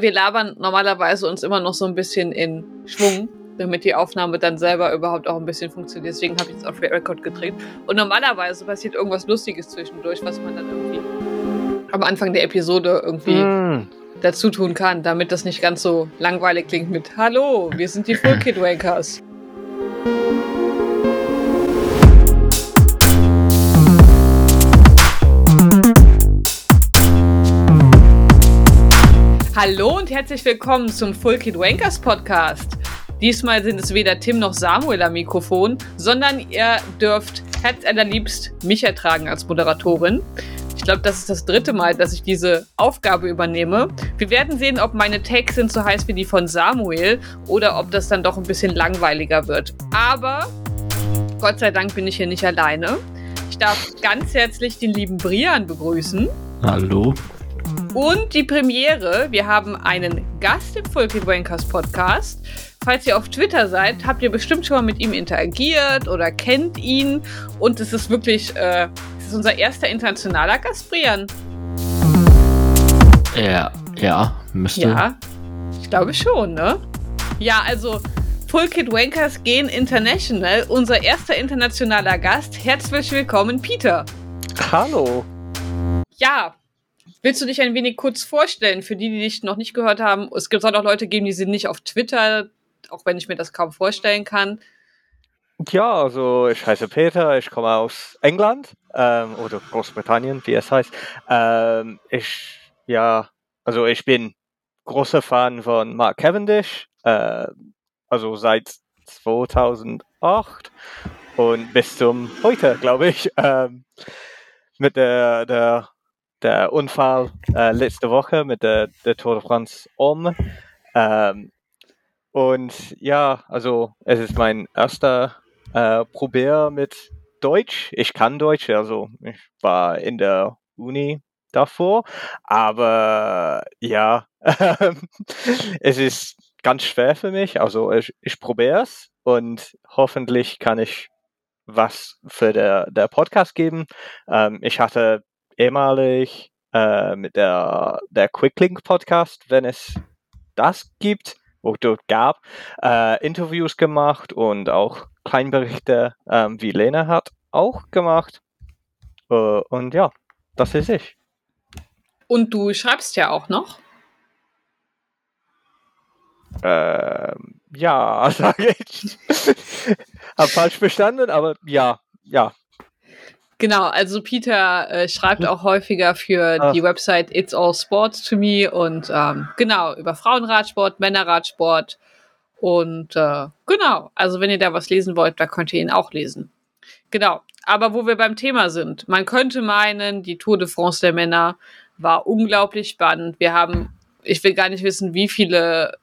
Wir labern normalerweise uns immer noch so ein bisschen in Schwung, damit die Aufnahme dann selber überhaupt auch ein bisschen funktioniert. Deswegen habe ich jetzt auf Record gedreht. Und normalerweise passiert irgendwas Lustiges zwischendurch, was man dann irgendwie am Anfang der Episode irgendwie mm. dazu tun kann, damit das nicht ganz so langweilig klingt mit Hallo, wir sind die Full Kid Wakers. Hallo und herzlich willkommen zum Full Kid Wankers Podcast. Diesmal sind es weder Tim noch Samuel am Mikrofon, sondern ihr dürft herzallerliebst mich ertragen als Moderatorin. Ich glaube, das ist das dritte Mal, dass ich diese Aufgabe übernehme. Wir werden sehen, ob meine Takes sind so heiß wie die von Samuel oder ob das dann doch ein bisschen langweiliger wird. Aber Gott sei Dank bin ich hier nicht alleine. Ich darf ganz herzlich den lieben Brian begrüßen. Hallo. Und die Premiere, wir haben einen Gast im Fulky Wankers Podcast. Falls ihr auf Twitter seid, habt ihr bestimmt schon mal mit ihm interagiert oder kennt ihn. Und es ist wirklich, äh, es ist unser erster internationaler Gast, Brian. Ja, ja, müsste. Ja, ich glaube schon, ne? Ja, also Full Kid Wankers gehen international. Unser erster internationaler Gast. Herzlich willkommen, Peter. Hallo. Ja, Willst du dich ein wenig kurz vorstellen für die, die dich noch nicht gehört haben? Es gibt auch Leute geben, die sind nicht auf Twitter, auch wenn ich mir das kaum vorstellen kann. Ja, also ich heiße Peter, ich komme aus England ähm, oder Großbritannien, wie es heißt. Ähm, ich, ja, also ich bin großer Fan von Mark Cavendish, äh, also seit 2008 und bis zum heute, glaube ich, ähm, mit der, der der Unfall äh, letzte Woche mit der, der Tour de France um. Ähm, und ja, also es ist mein erster äh, Probier mit Deutsch. Ich kann Deutsch, also ich war in der Uni davor, aber ja, es ist ganz schwer für mich. Also ich, ich probiere es und hoffentlich kann ich was für der, der Podcast geben. Ähm, ich hatte ehemalig äh, mit der, der Quicklink Podcast, wenn es das gibt, wo dort gab, äh, Interviews gemacht und auch Kleinberichte, äh, wie Lena hat, auch gemacht. Äh, und ja, das ist ich. Und du schreibst ja auch noch. Ähm, ja, sage ich. Hab falsch verstanden, aber ja, ja, Genau, also Peter äh, schreibt auch häufiger für Ach. die Website It's All Sports to Me und ähm, genau, über Frauenradsport, Männerradsport und äh, genau, also wenn ihr da was lesen wollt, da könnt ihr ihn auch lesen. Genau, aber wo wir beim Thema sind, man könnte meinen, die Tour de France der Männer war unglaublich spannend. Wir haben, ich will gar nicht wissen, wie viele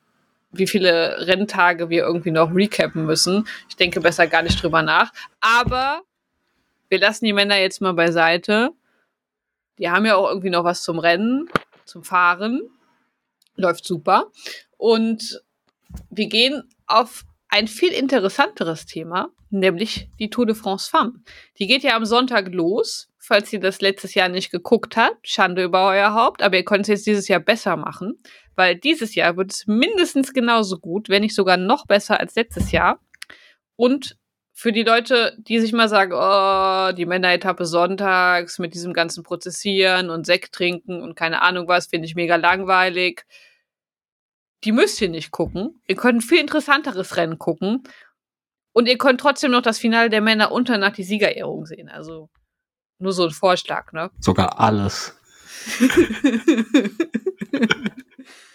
wie viele Renntage wir irgendwie noch recappen müssen. Ich denke besser gar nicht drüber nach. Aber wir lassen die Männer jetzt mal beiseite. Die haben ja auch irgendwie noch was zum Rennen, zum Fahren. Läuft super. Und wir gehen auf ein viel interessanteres Thema, nämlich die Tour de France Femme. Die geht ja am Sonntag los. Falls ihr das letztes Jahr nicht geguckt habt, Schande über euer Haupt, aber ihr könnt es jetzt dieses Jahr besser machen, weil dieses Jahr wird es mindestens genauso gut, wenn nicht sogar noch besser als letztes Jahr. Und für die Leute, die sich mal sagen, oh, die Männeretappe sonntags mit diesem ganzen Prozessieren und Sekt trinken und keine Ahnung was, finde ich mega langweilig. Die müsst ihr nicht gucken. Ihr könnt ein viel interessanteres Rennen gucken. Und ihr könnt trotzdem noch das Finale der Männer und danach die Siegerehrung sehen. Also nur so ein Vorschlag, ne? Sogar alles.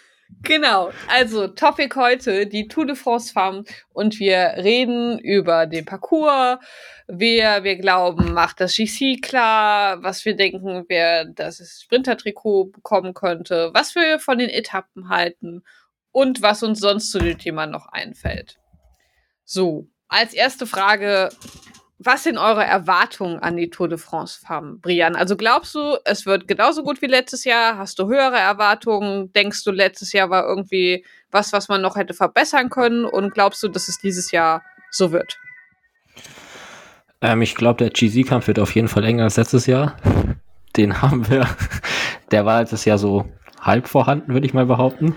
Genau, also Topic heute, die Tour de France Farm. Und wir reden über den Parcours, wer wir glauben, macht das GC klar, was wir denken, wer das Sprinter-Trikot bekommen könnte, was wir von den Etappen halten. Und was uns sonst zu dem Thema noch einfällt. So, als erste Frage, was sind eure Erwartungen an die Tour de France Farm, Brian? Also glaubst du, es wird genauso gut wie letztes Jahr? Hast du höhere Erwartungen? Denkst du, letztes Jahr war irgendwie was, was man noch hätte verbessern können? Und glaubst du, dass es dieses Jahr so wird? Ähm, ich glaube, der GZ-Kampf wird auf jeden Fall enger als letztes Jahr. Den haben wir. Der war letztes Jahr so halb vorhanden, würde ich mal behaupten.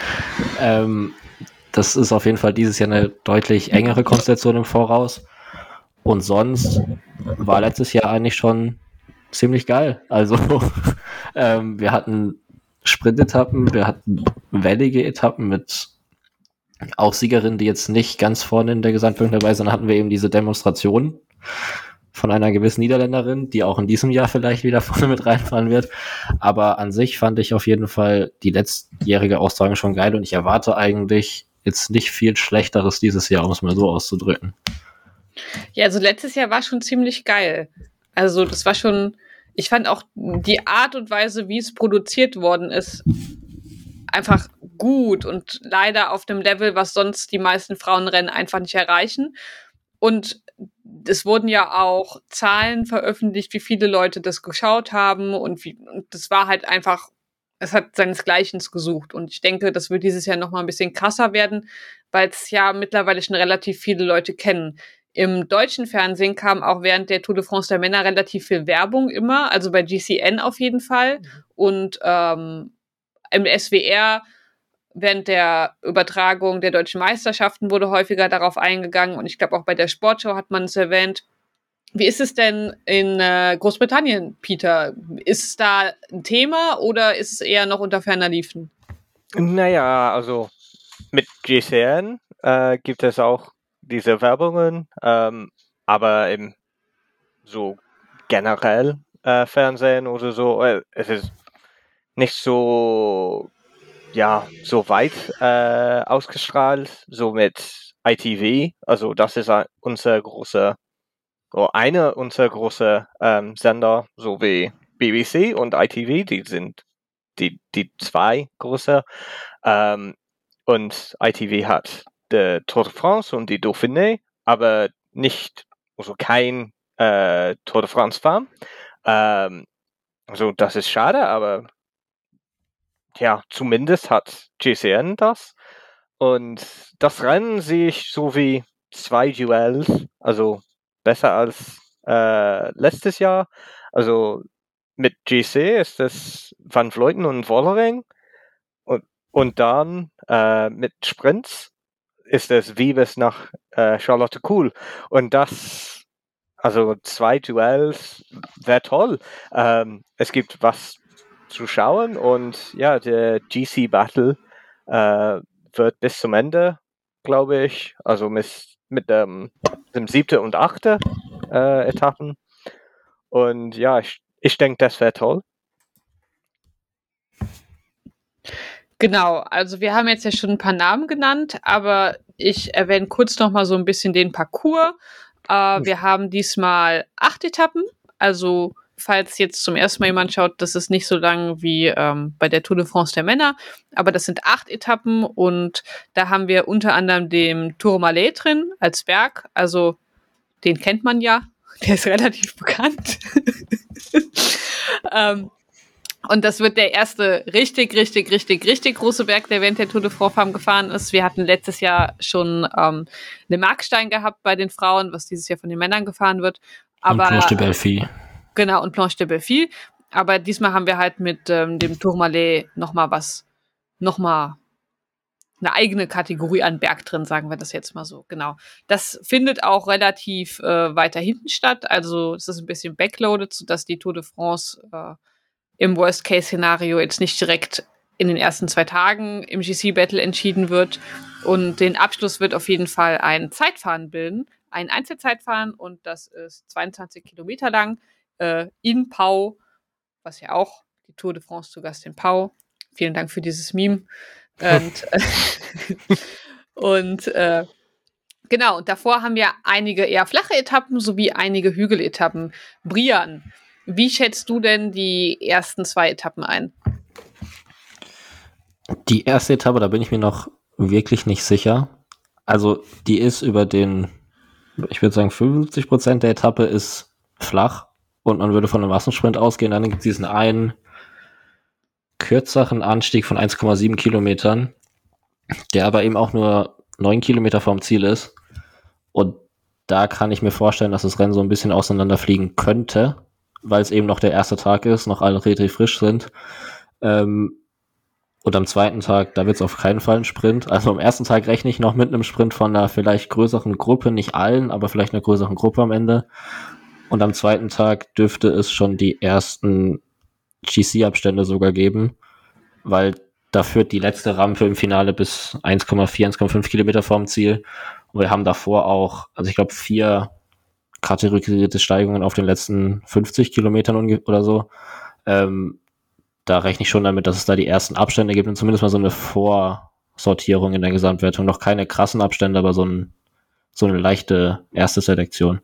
ähm, das ist auf jeden Fall dieses Jahr eine deutlich engere Konstellation im Voraus. Und sonst war letztes Jahr eigentlich schon ziemlich geil. Also ähm, wir hatten Sprintetappen, wir hatten wellige Etappen mit auch Siegerinnen, die jetzt nicht ganz vorne in der Gesamtwertung dabei sind. Dann hatten wir eben diese Demonstration von einer gewissen Niederländerin, die auch in diesem Jahr vielleicht wieder vorne mit reinfahren wird. Aber an sich fand ich auf jeden Fall die letztjährige Austragung schon geil und ich erwarte eigentlich jetzt nicht viel Schlechteres dieses Jahr, um es mal so auszudrücken. Ja, also letztes Jahr war schon ziemlich geil. Also das war schon, ich fand auch die Art und Weise, wie es produziert worden ist, einfach gut und leider auf dem Level, was sonst die meisten Frauenrennen einfach nicht erreichen. Und es wurden ja auch Zahlen veröffentlicht, wie viele Leute das geschaut haben und wie, und das war halt einfach, es hat seinesgleichen gesucht. Und ich denke, das wird dieses Jahr nochmal ein bisschen krasser werden, weil es ja mittlerweile schon relativ viele Leute kennen. Im deutschen Fernsehen kam auch während der Tour de France der Männer relativ viel Werbung immer, also bei GCN auf jeden Fall. Mhm. Und ähm, im SWR während der Übertragung der deutschen Meisterschaften wurde häufiger darauf eingegangen und ich glaube auch bei der Sportshow hat man es erwähnt. Wie ist es denn in äh, Großbritannien, Peter? Ist es da ein Thema oder ist es eher noch unter ferner Liefen? Naja, also mit GCN äh, gibt es auch diese Werbungen, ähm, aber im so generell äh, Fernsehen oder so, äh, es ist nicht so ja so weit äh, ausgestrahlt, so mit ITV. Also das ist unser großer, oder einer unserer großen ähm, Sender, so wie BBC und ITV, die sind die, die zwei große. Ähm, und ITV hat die Tour de France und die Dauphiné, aber nicht, also kein äh, Tour de France Farm. Ähm, also das ist schade, aber ja, zumindest hat GCN das. Und das Rennen sehe ich so wie zwei Duells, also besser als äh, letztes Jahr. Also mit GC ist es Van Vleuten und Wollering. Und, und dann äh, mit Sprints ist es Wiebes nach äh, Charlotte Kuhl. Und das, also zwei Duells, wäre toll. Ähm, es gibt was zu schauen. Und ja, der GC Battle äh, wird bis zum Ende, glaube ich, also mit, mit dem, dem siebten und achten äh, Etappen. Und ja, ich, ich denke, das wäre toll. Genau, also wir haben jetzt ja schon ein paar Namen genannt, aber ich erwähne kurz noch mal so ein bisschen den Parcours. Äh, wir haben diesmal acht Etappen, also falls jetzt zum ersten Mal jemand schaut, das ist nicht so lang wie ähm, bei der Tour de France der Männer, aber das sind acht Etappen und da haben wir unter anderem den Tourmalet drin als Berg, also den kennt man ja, der ist relativ bekannt. ähm, und das wird der erste richtig, richtig, richtig, richtig große Berg, der während der Tour de France gefahren ist. Wir hatten letztes Jahr schon ähm, eine Markstein gehabt bei den Frauen, was dieses Jahr von den Männern gefahren wird. Aber, und Planche Genau, und Planche de Belfi. Aber diesmal haben wir halt mit ähm, dem Tourmalet nochmal was, nochmal eine eigene Kategorie an Berg drin, sagen wir das jetzt mal so. Genau. Das findet auch relativ äh, weiter hinten statt. Also es ist ein bisschen backloaded, sodass die Tour de France äh, im Worst-Case-Szenario jetzt nicht direkt in den ersten zwei Tagen im GC-Battle entschieden wird. Und den Abschluss wird auf jeden Fall ein Zeitfahren bilden. Ein Einzelzeitfahren und das ist 22 Kilometer lang äh, in Pau, was ja auch die Tour de France zu Gast in Pau. Vielen Dank für dieses Meme. Und, und äh, genau, und davor haben wir einige eher flache Etappen sowie einige Hügeletappen. Brian, wie schätzt du denn die ersten zwei Etappen ein? Die erste Etappe, da bin ich mir noch wirklich nicht sicher. Also, die ist über den, ich würde sagen, 50 Prozent der Etappe ist flach und man würde von einem Massensprint ausgehen, dann gibt es diesen einen kürzeren Anstieg von 1,7 Kilometern, der aber eben auch nur 9 Kilometer vom Ziel ist. Und da kann ich mir vorstellen, dass das Rennen so ein bisschen auseinanderfliegen könnte, weil es eben noch der erste Tag ist, noch alle relativ frisch sind. Ähm, Und am zweiten Tag, da wird es auf keinen Fall ein Sprint. Also am ersten Tag rechne ich noch mit einem Sprint von einer vielleicht größeren Gruppe, nicht allen, aber vielleicht einer größeren Gruppe am Ende. Und am zweiten Tag dürfte es schon die ersten GC-Abstände sogar geben, weil da führt die letzte Rampe im Finale bis 1,4, 1,5 Kilometer vorm Ziel. Und wir haben davor auch, also ich glaube, vier kategorisierte Steigungen auf den letzten 50 Kilometern oder so. Ähm, da rechne ich schon damit, dass es da die ersten Abstände gibt und zumindest mal so eine Vorsortierung in der Gesamtwertung. Noch keine krassen Abstände, aber so, ein, so eine leichte erste Selektion.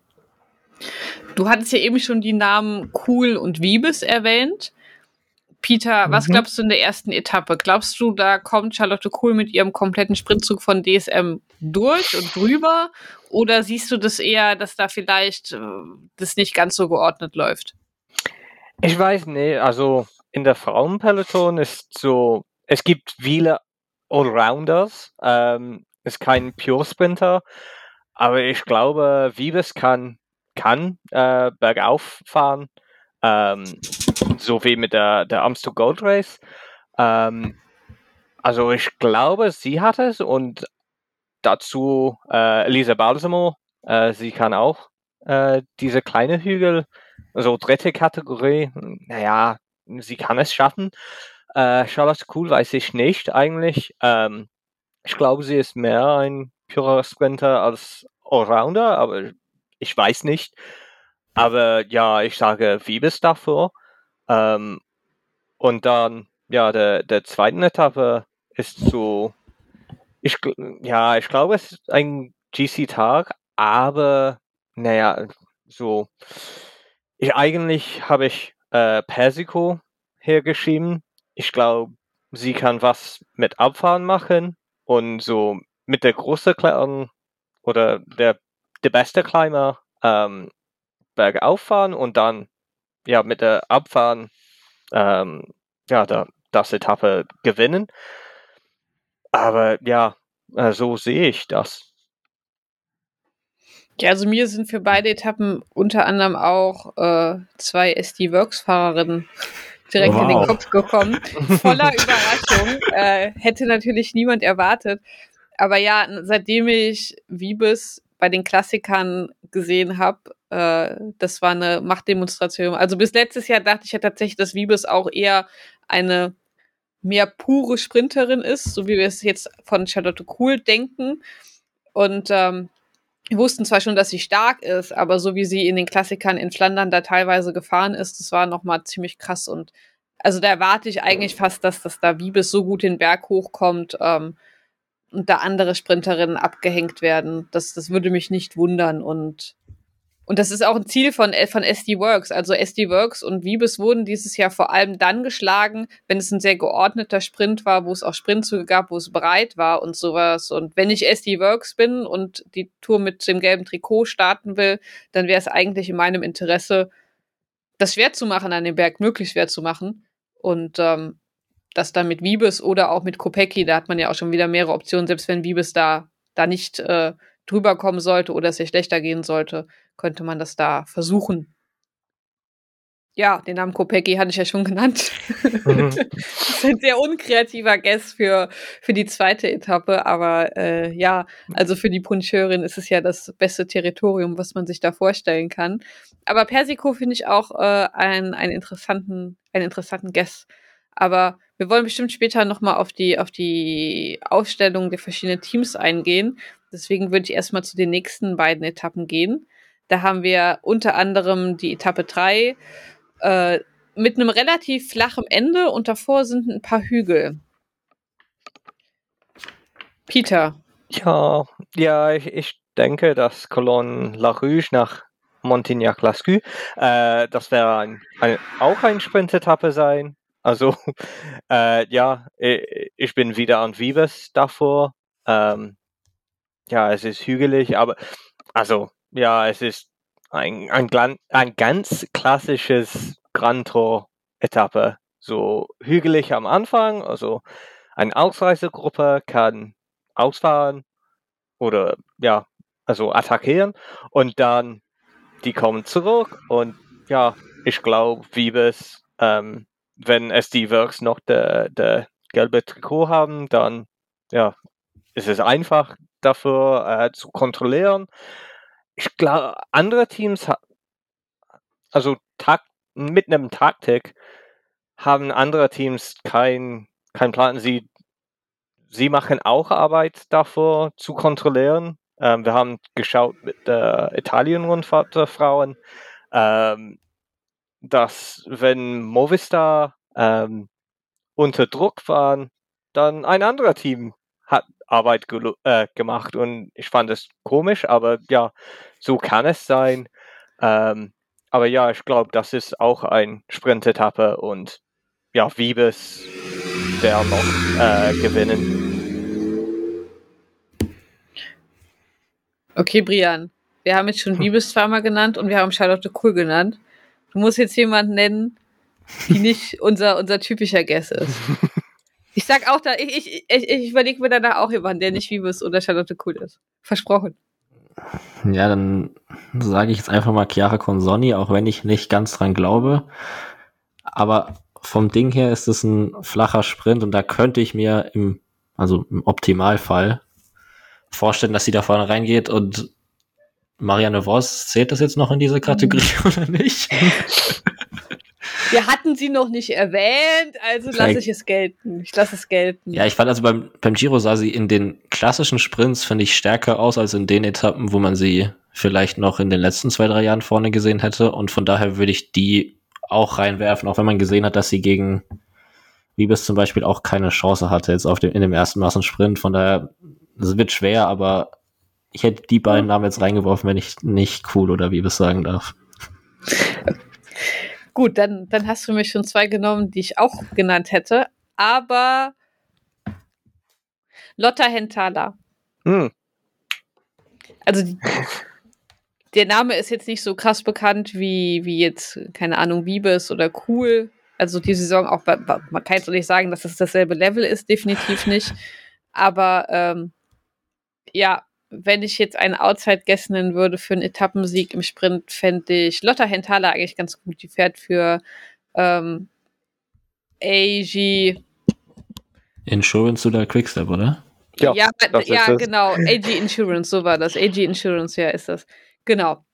Du hattest ja eben schon die Namen Cool und Wiebes erwähnt. Peter, was mhm. glaubst du in der ersten Etappe? Glaubst du, da kommt Charlotte Kohl mit ihrem kompletten Sprintzug von DSM durch und drüber? Oder siehst du das eher, dass da vielleicht äh, das nicht ganz so geordnet läuft? Ich weiß nicht. Also in der Frauenpeloton ist so, es gibt viele Allrounders. Ähm, ist kein Pure Sprinter. Aber ich glaube, Vives kann, kann äh, bergauf fahren. Ähm, so wie mit der, der Amstel Gold Race. Ähm, also ich glaube, sie hat es und dazu äh, Elisa Balsamo, äh, sie kann auch äh, diese kleine Hügel, so dritte Kategorie, naja, sie kann es schaffen. Äh, Charlotte Cool weiß ich nicht eigentlich. Ähm, ich glaube, sie ist mehr ein purer Sprinter als Allrounder, aber ich weiß nicht. Aber ja, ich sage Wiebes davor. Ähm, und dann, ja, der, der zweiten Etappe ist so, ich, ja, ich glaube, es ist ein GC-Tag, aber, naja, so, ich eigentlich habe ich äh, Persico hergeschrieben. Ich glaube, sie kann was mit Abfahren machen und so mit der großen Klettern oder der, der beste Climber ähm, bergauf fahren und dann ja mit der Abfahren ähm, ja da, das Etappe gewinnen. Aber ja, äh, so sehe ich das. Ja, also mir sind für beide Etappen unter anderem auch äh, zwei SD-Works-Fahrerinnen direkt wow. in den Kopf gekommen. Voller Überraschung. Äh, hätte natürlich niemand erwartet. Aber ja, seitdem ich Wiebes bei den Klassikern gesehen habe, äh, das war eine Machtdemonstration. Also bis letztes Jahr dachte ich ja tatsächlich, dass Wiebes auch eher eine mehr pure Sprinterin ist, so wie wir es jetzt von Charlotte Kuhl denken. Und ähm, wir wussten zwar schon, dass sie stark ist, aber so wie sie in den Klassikern in Flandern da teilweise gefahren ist, das war nochmal ziemlich krass. Und also da erwarte ich eigentlich fast, dass das da Wiebes so gut den Berg hochkommt ähm, und da andere Sprinterinnen abgehängt werden. Das, das würde mich nicht wundern. Und und das ist auch ein Ziel von, von SD Works. Also SD Works und Wiebes wurden dieses Jahr vor allem dann geschlagen, wenn es ein sehr geordneter Sprint war, wo es auch Sprintzüge gab, wo es breit war und sowas. Und wenn ich SD Works bin und die Tour mit dem gelben Trikot starten will, dann wäre es eigentlich in meinem Interesse, das schwer zu machen an dem Berg, möglichst schwer zu machen. Und ähm, das dann mit Wiebes oder auch mit Kopecki, da hat man ja auch schon wieder mehrere Optionen, selbst wenn Wiebes da, da nicht äh, drüber kommen sollte oder es ihr schlechter gehen sollte, könnte man das da versuchen. Ja, den Namen Kopecki hatte ich ja schon genannt. Mhm. das ist ein sehr unkreativer Guess für, für die zweite Etappe, aber äh, ja, also für die Puncheurin ist es ja das beste Territorium, was man sich da vorstellen kann. Aber Persico finde ich auch äh, einen, einen interessanten, einen interessanten Guess. Aber wir wollen bestimmt später nochmal auf die, auf die Aufstellung der verschiedenen Teams eingehen. Deswegen würde ich erstmal zu den nächsten beiden Etappen gehen. Da haben wir unter anderem die Etappe 3 äh, mit einem relativ flachen Ende und davor sind ein paar Hügel. Peter. Ja, ja, ich, ich denke, dass Cologne La Rouge nach Montignac-Lascu, äh, das wäre ein, ein, auch eine Sprintetappe sein. Also, äh, ja, ich, bin wieder an Vives davor. Ähm, ja, es ist hügelig, aber also ja, es ist ein, ein, ein ganz klassisches Grand Tour-Etappe. So hügelig am Anfang, also eine Ausreisegruppe kann ausfahren oder ja, also attackieren und dann die kommen zurück und ja, ich glaube, Wiebes, ähm, wenn die Works noch der, der gelbe Trikot haben, dann ja, ist es einfach dafür äh, zu kontrollieren. Ich glaube, andere Teams, also Takt, mit einem Taktik, haben andere Teams keinen kein Plan. Sie, sie machen auch Arbeit dafür zu kontrollieren. Ähm, wir haben geschaut mit der Italien-Rundfahrt der Frauen, ähm, dass wenn Movistar ähm, unter Druck waren, dann ein anderer Team hat Arbeit äh, gemacht und ich fand es komisch, aber ja, so kann es sein. Ähm, aber ja, ich glaube, das ist auch ein Sprint-Etappe und ja, Wiebes der noch äh, gewinnen. Okay, Brian. Wir haben jetzt schon Wiebes zweimal genannt und wir haben Charlotte Kuhl genannt. Du musst jetzt jemanden nennen, die nicht unser, unser typischer Guess ist. Ich sag auch da, ich, ich, ich, ich überlege mir danach auch jemanden, der nicht Wiebes oder Charlotte Kuhl ist. Versprochen. Ja, dann sage ich jetzt einfach mal Chiara Consonni, auch wenn ich nicht ganz dran glaube. Aber vom Ding her ist es ein flacher Sprint und da könnte ich mir im, also im Optimalfall vorstellen, dass sie da vorne reingeht und Marianne Voss, zählt das jetzt noch in diese Kategorie oder nicht? Wir hatten sie noch nicht erwähnt, also lasse ich es gelten. Ich lasse es gelten. Ja, ich fand also beim, beim Giro sah sie in den klassischen Sprints, finde ich, stärker aus als in den Etappen, wo man sie vielleicht noch in den letzten zwei, drei Jahren vorne gesehen hätte. Und von daher würde ich die auch reinwerfen, auch wenn man gesehen hat, dass sie gegen Wiebes zum Beispiel auch keine Chance hatte jetzt auf dem, in dem ersten Massensprint. Von daher, es wird schwer, aber ich hätte die beiden Namen jetzt reingeworfen, wenn ich nicht cool oder Wiebes sagen darf. Gut, dann, dann hast du mir schon zwei genommen, die ich auch genannt hätte. Aber Lotta Hentala. Hm. Also die, der Name ist jetzt nicht so krass bekannt wie, wie jetzt, keine Ahnung, Wiebes oder Cool. Also die Saison auch, man kann jetzt auch nicht sagen, dass das dasselbe Level ist, definitiv nicht. Aber ähm, ja, wenn ich jetzt einen Outside-Guess nennen würde für einen Etappensieg im Sprint, fände ich Lotta Hentala eigentlich ganz gut. Die fährt für ähm, AG. Insurance oder Quickstep, oder? Ja, ja, ja genau. AG Insurance, so war das. AG Insurance, ja, ist das. Genau.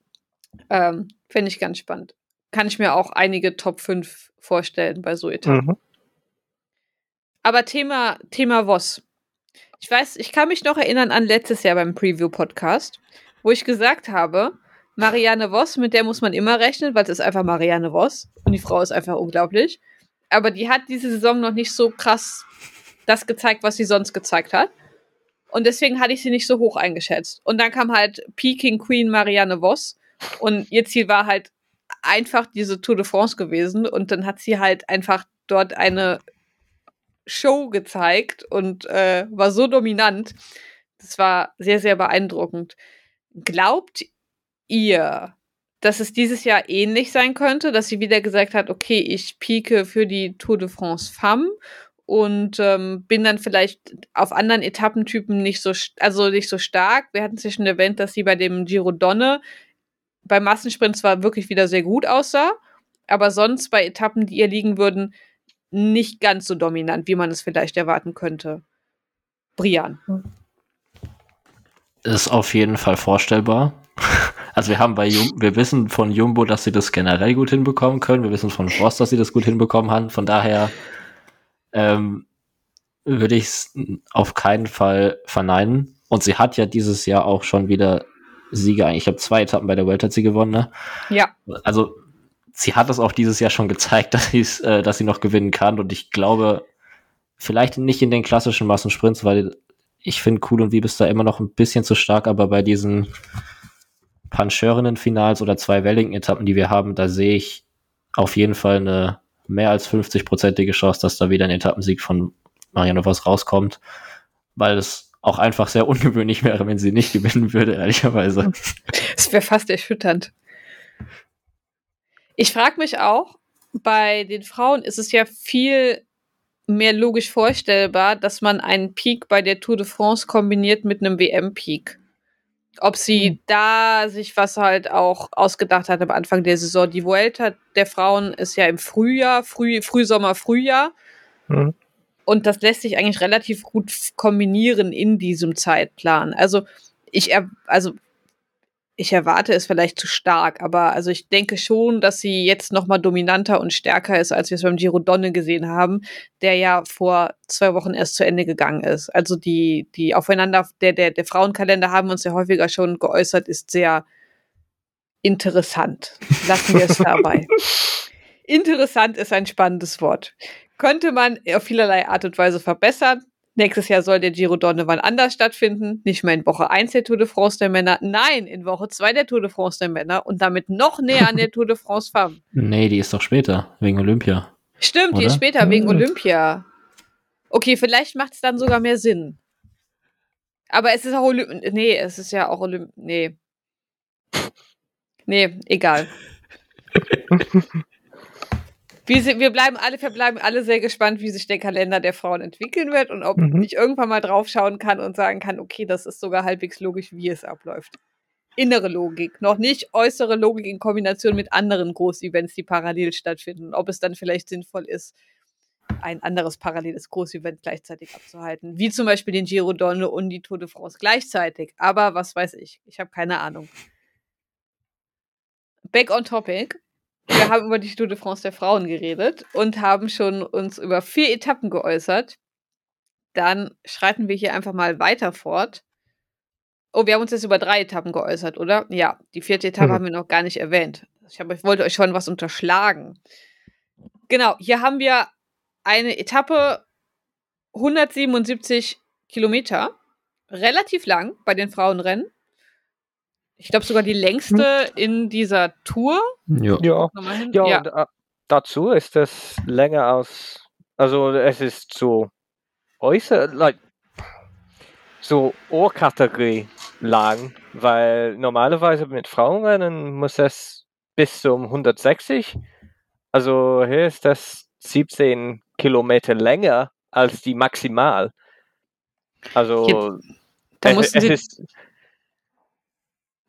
Ähm, Fände ich ganz spannend. Kann ich mir auch einige Top 5 vorstellen bei so Etappen. Mhm. Aber Thema, Thema Voss. Ich weiß, ich kann mich noch erinnern an letztes Jahr beim Preview-Podcast, wo ich gesagt habe, Marianne Voss, mit der muss man immer rechnen, weil es ist einfach Marianne Voss und die Frau ist einfach unglaublich. Aber die hat diese Saison noch nicht so krass das gezeigt, was sie sonst gezeigt hat. Und deswegen hatte ich sie nicht so hoch eingeschätzt. Und dann kam halt Peking Queen Marianne Voss und ihr Ziel war halt einfach diese Tour de France gewesen und dann hat sie halt einfach dort eine Show gezeigt und äh, war so dominant. Das war sehr, sehr beeindruckend. Glaubt ihr, dass es dieses Jahr ähnlich sein könnte, dass sie wieder gesagt hat, okay, ich pieke für die Tour de France Femme und ähm, bin dann vielleicht auf anderen Etappentypen nicht so, also nicht so stark. Wir hatten es ja schon erwähnt, dass sie bei dem Giro Donne beim Massensprint zwar wirklich wieder sehr gut aussah, aber sonst bei Etappen, die ihr liegen würden, nicht ganz so dominant, wie man es vielleicht erwarten könnte. Brian. Ist auf jeden Fall vorstellbar. Also wir haben bei Jum wir wissen von Jumbo, dass sie das generell gut hinbekommen können. Wir wissen von Frost, dass sie das gut hinbekommen haben. Von daher ähm, würde ich es auf keinen Fall verneinen. Und sie hat ja dieses Jahr auch schon wieder Siege. Ich habe zwei Etappen bei der Welt hat sie gewonnen. Ne? Ja. Also sie hat es auch dieses Jahr schon gezeigt, dass, äh, dass sie noch gewinnen kann. Und ich glaube, vielleicht nicht in den klassischen Massensprints, weil ich finde Cool und Wiebes da immer noch ein bisschen zu stark, aber bei diesen Pancheurinnen-Finals oder zwei Wellington-Etappen, die wir haben, da sehe ich auf jeden Fall eine mehr als 50-prozentige Chance, dass da wieder ein Etappensieg von Marianne Voss rauskommt, weil es auch einfach sehr ungewöhnlich wäre, wenn sie nicht gewinnen würde, ehrlicherweise. Es wäre fast erschütternd. Ich frage mich auch, bei den Frauen ist es ja viel mehr logisch vorstellbar, dass man einen Peak bei der Tour de France kombiniert mit einem WM-Peak. Ob sie mhm. da sich was halt auch ausgedacht hat am Anfang der Saison. Die Vuelta der Frauen ist ja im Frühjahr, Früh, Frühsommer, Frühjahr. Mhm. Und das lässt sich eigentlich relativ gut kombinieren in diesem Zeitplan. Also ich, also ich erwarte es vielleicht zu stark, aber also ich denke schon, dass sie jetzt noch mal dominanter und stärker ist, als wir es beim Giro Donne gesehen haben, der ja vor zwei Wochen erst zu Ende gegangen ist. Also die, die aufeinander, der, der, der Frauenkalender haben uns ja häufiger schon geäußert, ist sehr interessant. Lassen wir es dabei. interessant ist ein spannendes Wort. Könnte man auf vielerlei Art und Weise verbessern. Nächstes Jahr soll der Giro Donne wann anders stattfinden. Nicht mehr in Woche 1 der Tour de France der Männer, nein, in Woche 2 der Tour de France der Männer und damit noch näher an der Tour de France Femmes. Nee, die ist doch später, wegen Olympia. Stimmt, Oder? die ist später, wegen Olympia. Okay, vielleicht macht es dann sogar mehr Sinn. Aber es ist auch Olympia. Nee, es ist ja auch Olympia. Nee. Nee, egal. Wir, wir bleiben alle, wir bleiben alle sehr gespannt, wie sich der Kalender der Frauen entwickeln wird und ob mhm. ich irgendwann mal draufschauen kann und sagen kann, okay, das ist sogar halbwegs logisch, wie es abläuft. Innere Logik, noch nicht äußere Logik in Kombination mit anderen Großevents, die parallel stattfinden. Ob es dann vielleicht sinnvoll ist, ein anderes paralleles Großevent gleichzeitig abzuhalten. Wie zum Beispiel den Giro Donne und die Tour de France gleichzeitig. Aber was weiß ich? Ich habe keine Ahnung. Back on topic wir haben über die Tour de France der Frauen geredet und haben schon uns über vier Etappen geäußert. Dann schreiten wir hier einfach mal weiter fort. Oh, wir haben uns jetzt über drei Etappen geäußert, oder? Ja, die vierte Etappe mhm. haben wir noch gar nicht erwähnt. Ich, hab, ich wollte euch schon was unterschlagen. Genau, hier haben wir eine Etappe 177 Kilometer, relativ lang bei den Frauenrennen. Ich glaube sogar die längste hm. in dieser Tour. Ja. Ja, ja, ja. Und, äh, dazu ist es länger als, also es ist so äußerst, like, so Ohrkategorie lang, weil normalerweise mit Frauenrennen muss es bis zum 160. Also hier ist das 17 Kilometer länger als die maximal. Also da es, es ist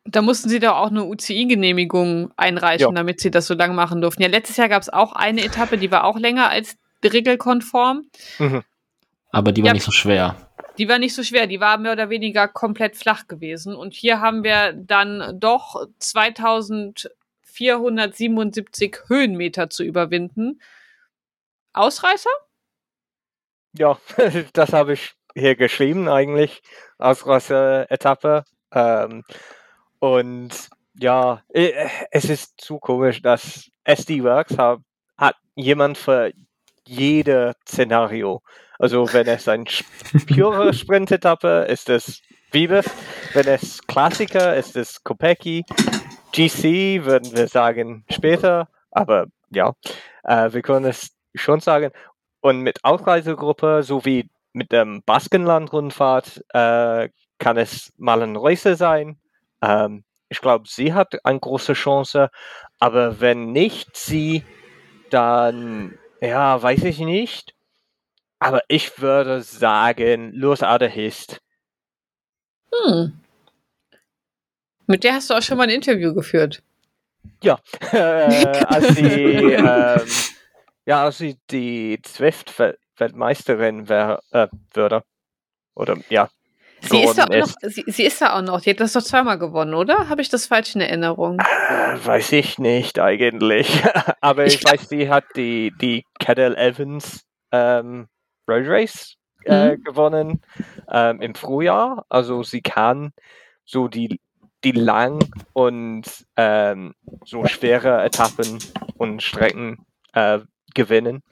da mussten sie doch auch eine UCI-Genehmigung einreichen, ja. damit sie das so lange machen durften. Ja, letztes Jahr gab es auch eine Etappe, die war auch länger als regelkonform. Mhm. Aber die war ja, nicht so schwer. Die war nicht so schwer, die war mehr oder weniger komplett flach gewesen. Und hier haben wir dann doch 2477 Höhenmeter zu überwinden. Ausreißer? Ja, das habe ich hier geschrieben eigentlich. Ausreißer-Etappe. Ähm, und ja, äh, es ist zu komisch, dass SD Works hat, hat jemand für jede Szenario. Also wenn es ein pure Sprint-Etappe ist es Vibes, wenn es Klassiker ist es Kopecki, GC würden wir sagen später, aber ja, äh, wir können es schon sagen. Und mit Ausreisegruppe sowie mit dem Baskenland-Rundfahrt äh, kann es mal ein Reise sein, ähm, ich glaube, sie hat eine große Chance, aber wenn nicht sie, dann, ja, weiß ich nicht. Aber ich würde sagen, Los Adehist. Hm. Mit der hast du auch schon mal ein Interview geführt. Ja, äh, als sie, ähm, ja, als sie die Zwift-Weltmeisterin äh, würde. Oder, ja, Sie ist, da auch noch, sie, sie, ist da auch noch. Die hat das doch zweimal gewonnen, oder? Habe ich das falsch in Erinnerung? Äh, weiß ich nicht eigentlich. Aber ich, ich weiß, sie hat die, die Cadel Evans ähm, Road Race äh, mhm. gewonnen ähm, im Frühjahr. Also sie kann so die, die lang und ähm, so schwere Etappen und Strecken äh, gewinnen.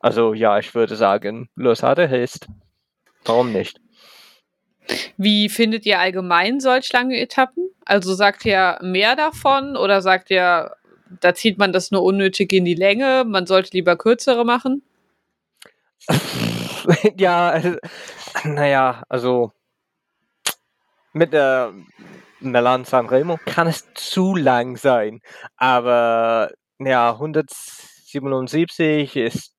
Also ja, ich würde sagen, Losade hilft. Warum nicht? Wie findet ihr allgemein solch lange Etappen? Also sagt ihr mehr davon oder sagt ihr, da zieht man das nur unnötig in die Länge, man sollte lieber kürzere machen? ja, also, naja, also mit der Melan Sanremo kann es zu lang sein, aber ja, 177 ist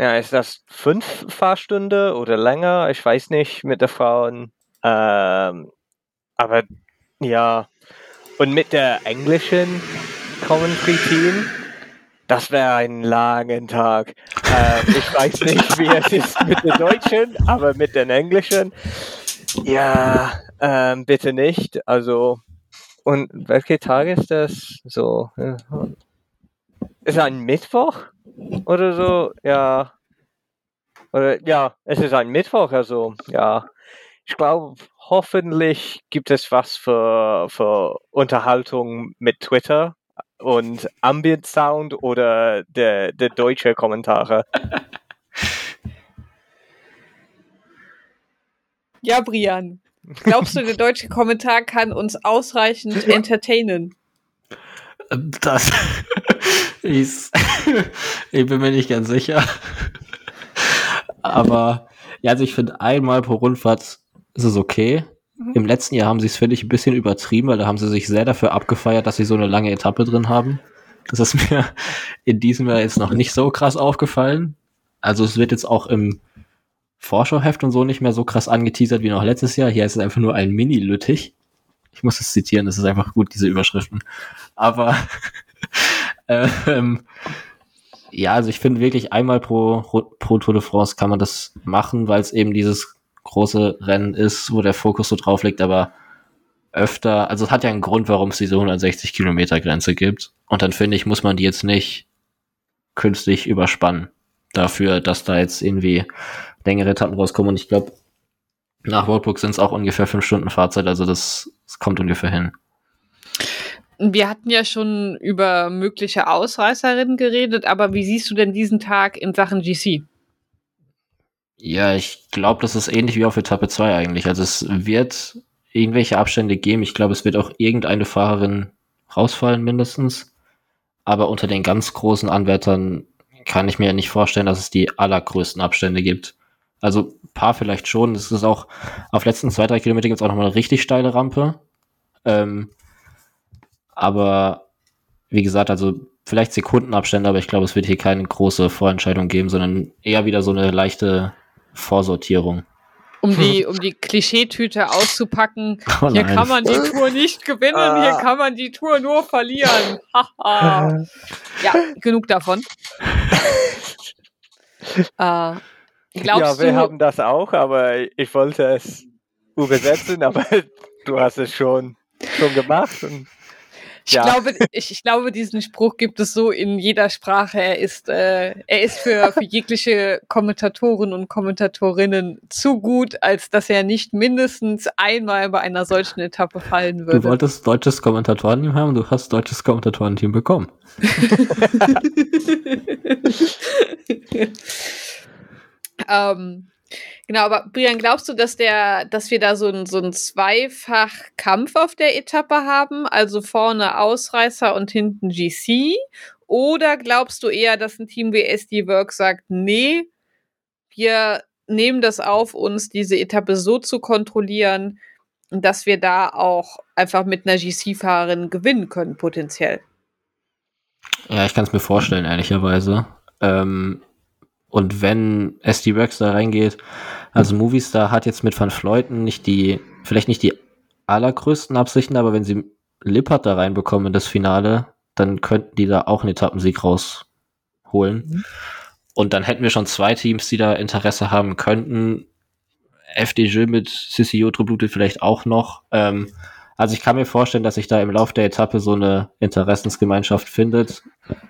ja, ist das fünf Fahrstunde oder länger? Ich weiß nicht mit der Frauen. Ähm, aber ja, und mit der englischen Commentary Team, das wäre ein langer Tag. Ähm, ich weiß nicht, wie es ist mit den Deutschen, aber mit den Englischen, ja, ähm, bitte nicht. Also, und welcher Tag ist das? So, ist ein Mittwoch oder so? Ja. Oder, ja, es ist ein Mittwoch, also, ja. Ich glaube, hoffentlich gibt es was für, für Unterhaltung mit Twitter und Ambient Sound oder der, der deutsche Kommentare. Ja, Brian. Glaubst du, der deutsche Kommentar kann uns ausreichend entertainen? Das ist, ich bin mir nicht ganz sicher. Aber ja, also ich finde einmal pro Rundfahrt ist es okay. Mhm. Im letzten Jahr haben sie es, finde ich, ein bisschen übertrieben, weil da haben sie sich sehr dafür abgefeiert, dass sie so eine lange Etappe drin haben. Das ist mir in diesem Jahr jetzt noch nicht so krass aufgefallen. Also es wird jetzt auch im Vorschauheft und so nicht mehr so krass angeteasert wie noch letztes Jahr. Hier ist es einfach nur ein Mini-Lüttich. Ich muss es zitieren, das ist einfach gut, diese Überschriften. Aber ähm, ja, also ich finde wirklich einmal pro, pro Tour de France kann man das machen, weil es eben dieses große Rennen ist, wo der Fokus so drauf liegt, aber öfter, also es hat ja einen Grund, warum es diese 160 Kilometer Grenze gibt. Und dann finde ich, muss man die jetzt nicht künstlich überspannen dafür, dass da jetzt irgendwie längere Etappen rauskommen. Und ich glaube, nach Roadbook sind es auch ungefähr fünf Stunden Fahrzeit, also das, das kommt ungefähr hin. Wir hatten ja schon über mögliche Ausreißerinnen geredet, aber wie siehst du denn diesen Tag in Sachen GC? Ja, ich glaube, das ist ähnlich wie auf Etappe 2 eigentlich. Also es wird irgendwelche Abstände geben. Ich glaube, es wird auch irgendeine Fahrerin rausfallen mindestens. Aber unter den ganz großen Anwärtern kann ich mir nicht vorstellen, dass es die allergrößten Abstände gibt. Also paar vielleicht schon. Es ist auch auf letzten zwei, drei Kilometer gibt es auch nochmal eine richtig steile Rampe. Ähm, aber wie gesagt, also vielleicht Sekundenabstände, aber ich glaube, es wird hier keine große Vorentscheidung geben, sondern eher wieder so eine leichte Vorsortierung. Um die, um die Klischeetüte auszupacken. Oh hier kann man die Tour nicht gewinnen, ah. hier kann man die Tour nur verlieren. ja, genug davon. äh, ja, wir du, haben das auch, aber ich wollte es übersetzen, aber du hast es schon, schon gemacht. Und ich, ja. glaube, ich, ich, glaube, diesen Spruch gibt es so in jeder Sprache. Er ist, äh, er ist für, für jegliche Kommentatoren und Kommentatorinnen zu gut, als dass er nicht mindestens einmal bei einer solchen Etappe fallen würde. Du wolltest deutsches Kommentatorenteam haben, du hast deutsches Kommentatorenteam bekommen. ähm, Genau, aber Brian, glaubst du, dass der, dass wir da so ein, so ein Zweifach-Kampf auf der Etappe haben? Also vorne Ausreißer und hinten GC? Oder glaubst du eher, dass ein Team wie SD Work sagt, nee, wir nehmen das auf uns, diese Etappe so zu kontrollieren, dass wir da auch einfach mit einer GC-Fahrerin gewinnen können, potenziell? Ja, ich kann es mir vorstellen, ehrlicherweise. Ähm, und wenn SD Works da reingeht, also Movistar hat jetzt mit Van Fleuten nicht die, vielleicht nicht die allergrößten Absichten, aber wenn sie Lippert da reinbekommen in das Finale, dann könnten die da auch einen Etappensieg rausholen. Mhm. Und dann hätten wir schon zwei Teams, die da Interesse haben könnten. FDJ mit CCO blutet vielleicht auch noch. Ähm, also ich kann mir vorstellen, dass sich da im Laufe der Etappe so eine Interessensgemeinschaft findet,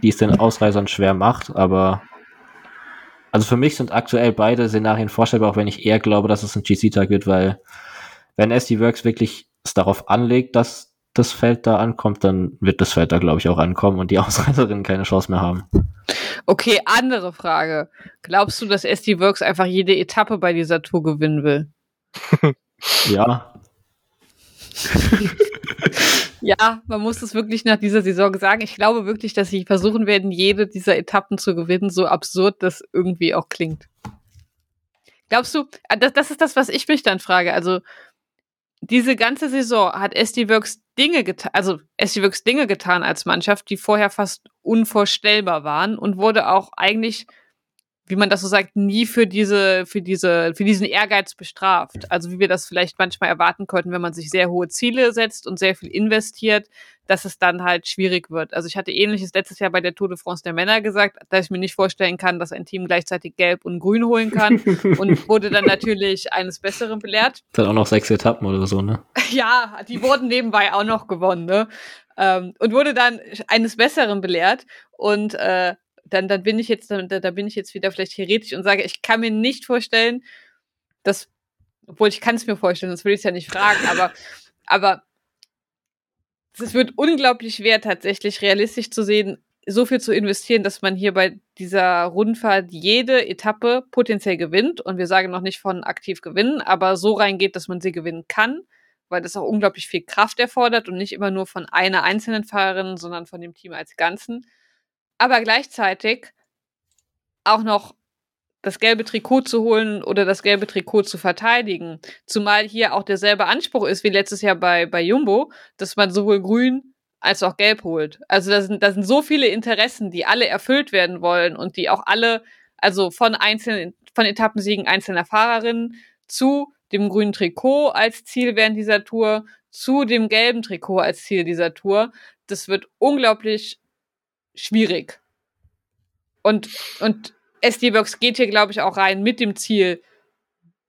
die es den Ausreisern schwer macht, aber also für mich sind aktuell beide Szenarien vorstellbar, auch wenn ich eher glaube, dass es ein GC-Tag wird, weil wenn SD Works wirklich es darauf anlegt, dass das Feld da ankommt, dann wird das Feld da, glaube ich, auch ankommen und die Ausreißerinnen keine Chance mehr haben. Okay, andere Frage. Glaubst du, dass SD Works einfach jede Etappe bei dieser Tour gewinnen will? ja. Ja, man muss es wirklich nach dieser Saison sagen. Ich glaube wirklich, dass sie versuchen werden, jede dieser Etappen zu gewinnen, so absurd das irgendwie auch klingt. Glaubst du, ah, das, das ist das, was ich mich dann frage. Also, diese ganze Saison hat SD Works Dinge getan, also SD Works Dinge getan als Mannschaft, die vorher fast unvorstellbar waren und wurde auch eigentlich wie man das so sagt, nie für diese, für diese, für diesen Ehrgeiz bestraft. Also wie wir das vielleicht manchmal erwarten könnten, wenn man sich sehr hohe Ziele setzt und sehr viel investiert, dass es dann halt schwierig wird. Also ich hatte ähnliches letztes Jahr bei der Tour de France der Männer gesagt, dass ich mir nicht vorstellen kann, dass ein Team gleichzeitig Gelb und Grün holen kann und wurde dann natürlich eines Besseren belehrt. Das hat auch noch sechs Etappen oder so, ne? Ja, die wurden nebenbei auch noch gewonnen, ne? Ähm, und wurde dann eines Besseren belehrt und äh, dann, dann bin ich jetzt, da, da bin ich jetzt wieder vielleicht heretisch und sage, ich kann mir nicht vorstellen, dass, obwohl ich kann es mir vorstellen, das will ich ja nicht fragen, aber, aber es wird unglaublich schwer, tatsächlich realistisch zu sehen, so viel zu investieren, dass man hier bei dieser Rundfahrt jede Etappe potenziell gewinnt. Und wir sagen noch nicht von aktiv gewinnen, aber so reingeht, dass man sie gewinnen kann, weil das auch unglaublich viel Kraft erfordert und nicht immer nur von einer einzelnen Fahrerin, sondern von dem Team als Ganzen aber gleichzeitig auch noch das gelbe Trikot zu holen oder das gelbe Trikot zu verteidigen. Zumal hier auch derselbe Anspruch ist wie letztes Jahr bei, bei Jumbo, dass man sowohl grün als auch gelb holt. Also da sind, da sind so viele Interessen, die alle erfüllt werden wollen und die auch alle, also von einzelnen, von Etappensiegen einzelner Fahrerinnen zu dem grünen Trikot als Ziel während dieser Tour, zu dem gelben Trikot als Ziel dieser Tour. Das wird unglaublich schwierig. Und, und SD Works geht hier, glaube ich, auch rein mit dem Ziel,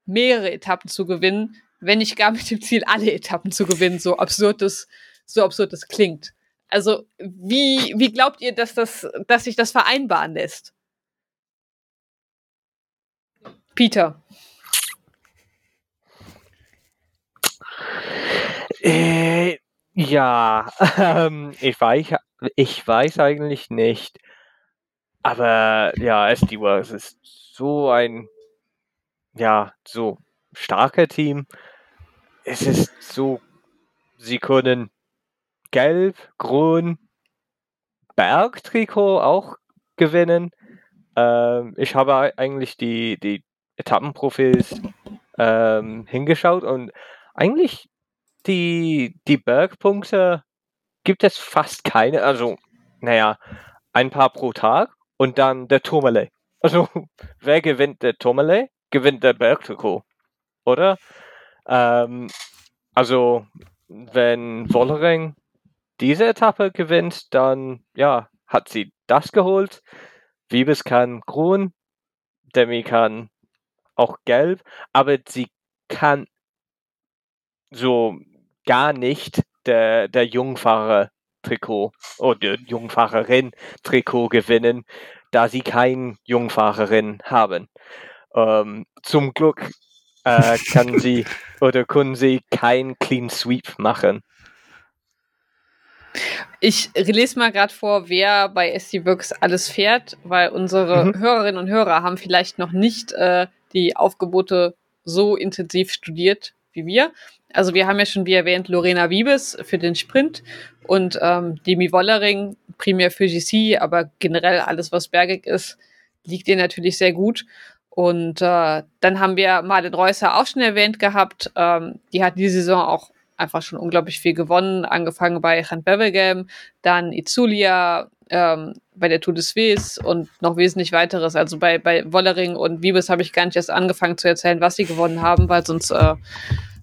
mehrere Etappen zu gewinnen, wenn nicht gar mit dem Ziel, alle Etappen zu gewinnen, so absurd das, so absurd das klingt. Also, wie, wie glaubt ihr, dass das, dass sich das vereinbaren lässt? Peter. Äh, ja, ähm, ich weiß, ich weiß eigentlich nicht. Aber ja, SD Works ist so ein, ja, so starker Team. Es ist so, sie können gelb, grün, Bergtrikot auch gewinnen. Ähm, ich habe eigentlich die, die Etappenprofils ähm, hingeschaut und eigentlich die, die Bergpunkte gibt es fast keine. Also, naja, ein paar pro Tag und dann der Tourmalet. Also, wer gewinnt der Tourmalet? Gewinnt der Bergtrikot, oder? Ähm, also, wenn Wollering diese Etappe gewinnt, dann, ja, hat sie das geholt. Wiebes kann grün, Demi kann auch gelb, aber sie kann so gar nicht der, der Jungfahrer-Trikot oder Jungfahrerin-Trikot gewinnen, da sie kein Jungfahrerin haben. Ähm, zum Glück äh, kann sie oder können sie kein Clean Sweep machen. Ich lese mal gerade vor, wer bei SD Works alles fährt, weil unsere mhm. Hörerinnen und Hörer haben vielleicht noch nicht äh, die Aufgebote so intensiv studiert wie wir. Also wir haben ja schon, wie erwähnt, Lorena Wiebes für den Sprint und ähm, Demi Wollering primär für GC, aber generell alles, was bergig ist, liegt ihr natürlich sehr gut. Und äh, dann haben wir Marlen Reusser auch schon erwähnt gehabt. Ähm, die hat diese Saison auch einfach schon unglaublich viel gewonnen, angefangen bei Rand Bevelgem, dann Itzulia ähm, bei der Tour de Suisse und noch wesentlich weiteres. Also bei, bei Wollering und Wiebes habe ich gar nicht erst angefangen zu erzählen, was sie gewonnen haben, weil sonst äh,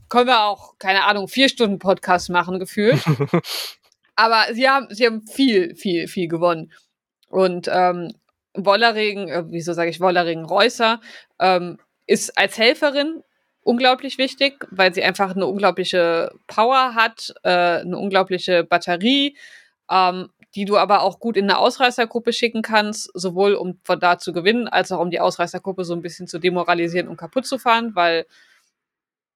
können wir auch, keine Ahnung, vier Stunden Podcast machen, gefühlt. Aber sie haben, sie haben viel, viel, viel gewonnen. Und ähm, Wollering, äh, wieso sage ich Wollering Reusser, ähm, ist als Helferin unglaublich wichtig, weil sie einfach eine unglaubliche Power hat, äh, eine unglaubliche Batterie, ähm, die du aber auch gut in eine Ausreißergruppe schicken kannst, sowohl um von da zu gewinnen, als auch um die Ausreißergruppe so ein bisschen zu demoralisieren und kaputt zu fahren, weil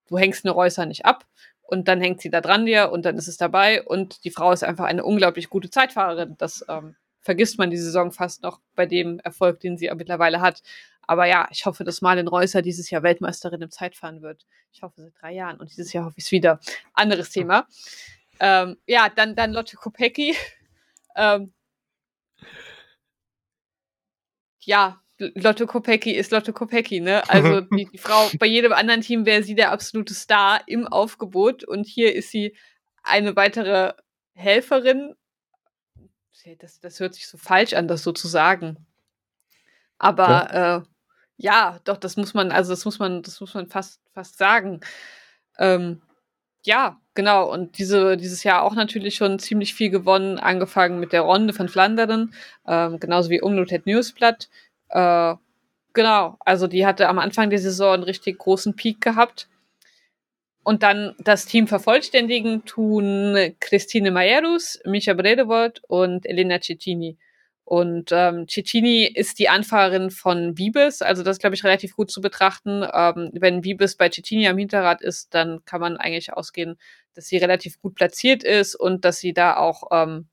du hängst eine Reusser nicht ab und dann hängt sie da dran dir und dann ist es dabei und die Frau ist einfach eine unglaublich gute Zeitfahrerin. Das ähm, vergisst man die Saison fast noch bei dem Erfolg, den sie mittlerweile hat. Aber ja, ich hoffe, dass Marlin Reusser dieses Jahr Weltmeisterin im Zeitfahren wird. Ich hoffe seit drei Jahren und dieses Jahr hoffe ich es wieder. Anderes Thema. Ähm, ja, dann, dann Lotte Kopecki. Ähm, ja, Lotte Kopecki ist Lotte Kopecki, ne? Also die, die Frau, bei jedem anderen Team wäre sie der absolute Star im Aufgebot und hier ist sie eine weitere Helferin. Das, das hört sich so falsch an, das so zu sagen. Aber ja. äh, Ja, doch, das muss man, also das muss man, das muss man fast, fast sagen. Ähm, ja, genau. Und diese, dieses Jahr auch natürlich schon ziemlich viel gewonnen, angefangen mit der Ronde von Flandern, ähm, genauso wie Unlimited Newsblatt. Äh, genau, also die hatte am Anfang der Saison einen richtig großen Peak gehabt. Und dann das Team vervollständigen tun Christine Majerus, Micha Bredewold und Elena Cecchini. Und ähm, Cecchini ist die Anfahrerin von Wiebes, also das glaube ich, relativ gut zu betrachten. Ähm, wenn Wiebes bei Cecchini am Hinterrad ist, dann kann man eigentlich ausgehen, dass sie relativ gut platziert ist und dass sie da auch, ähm,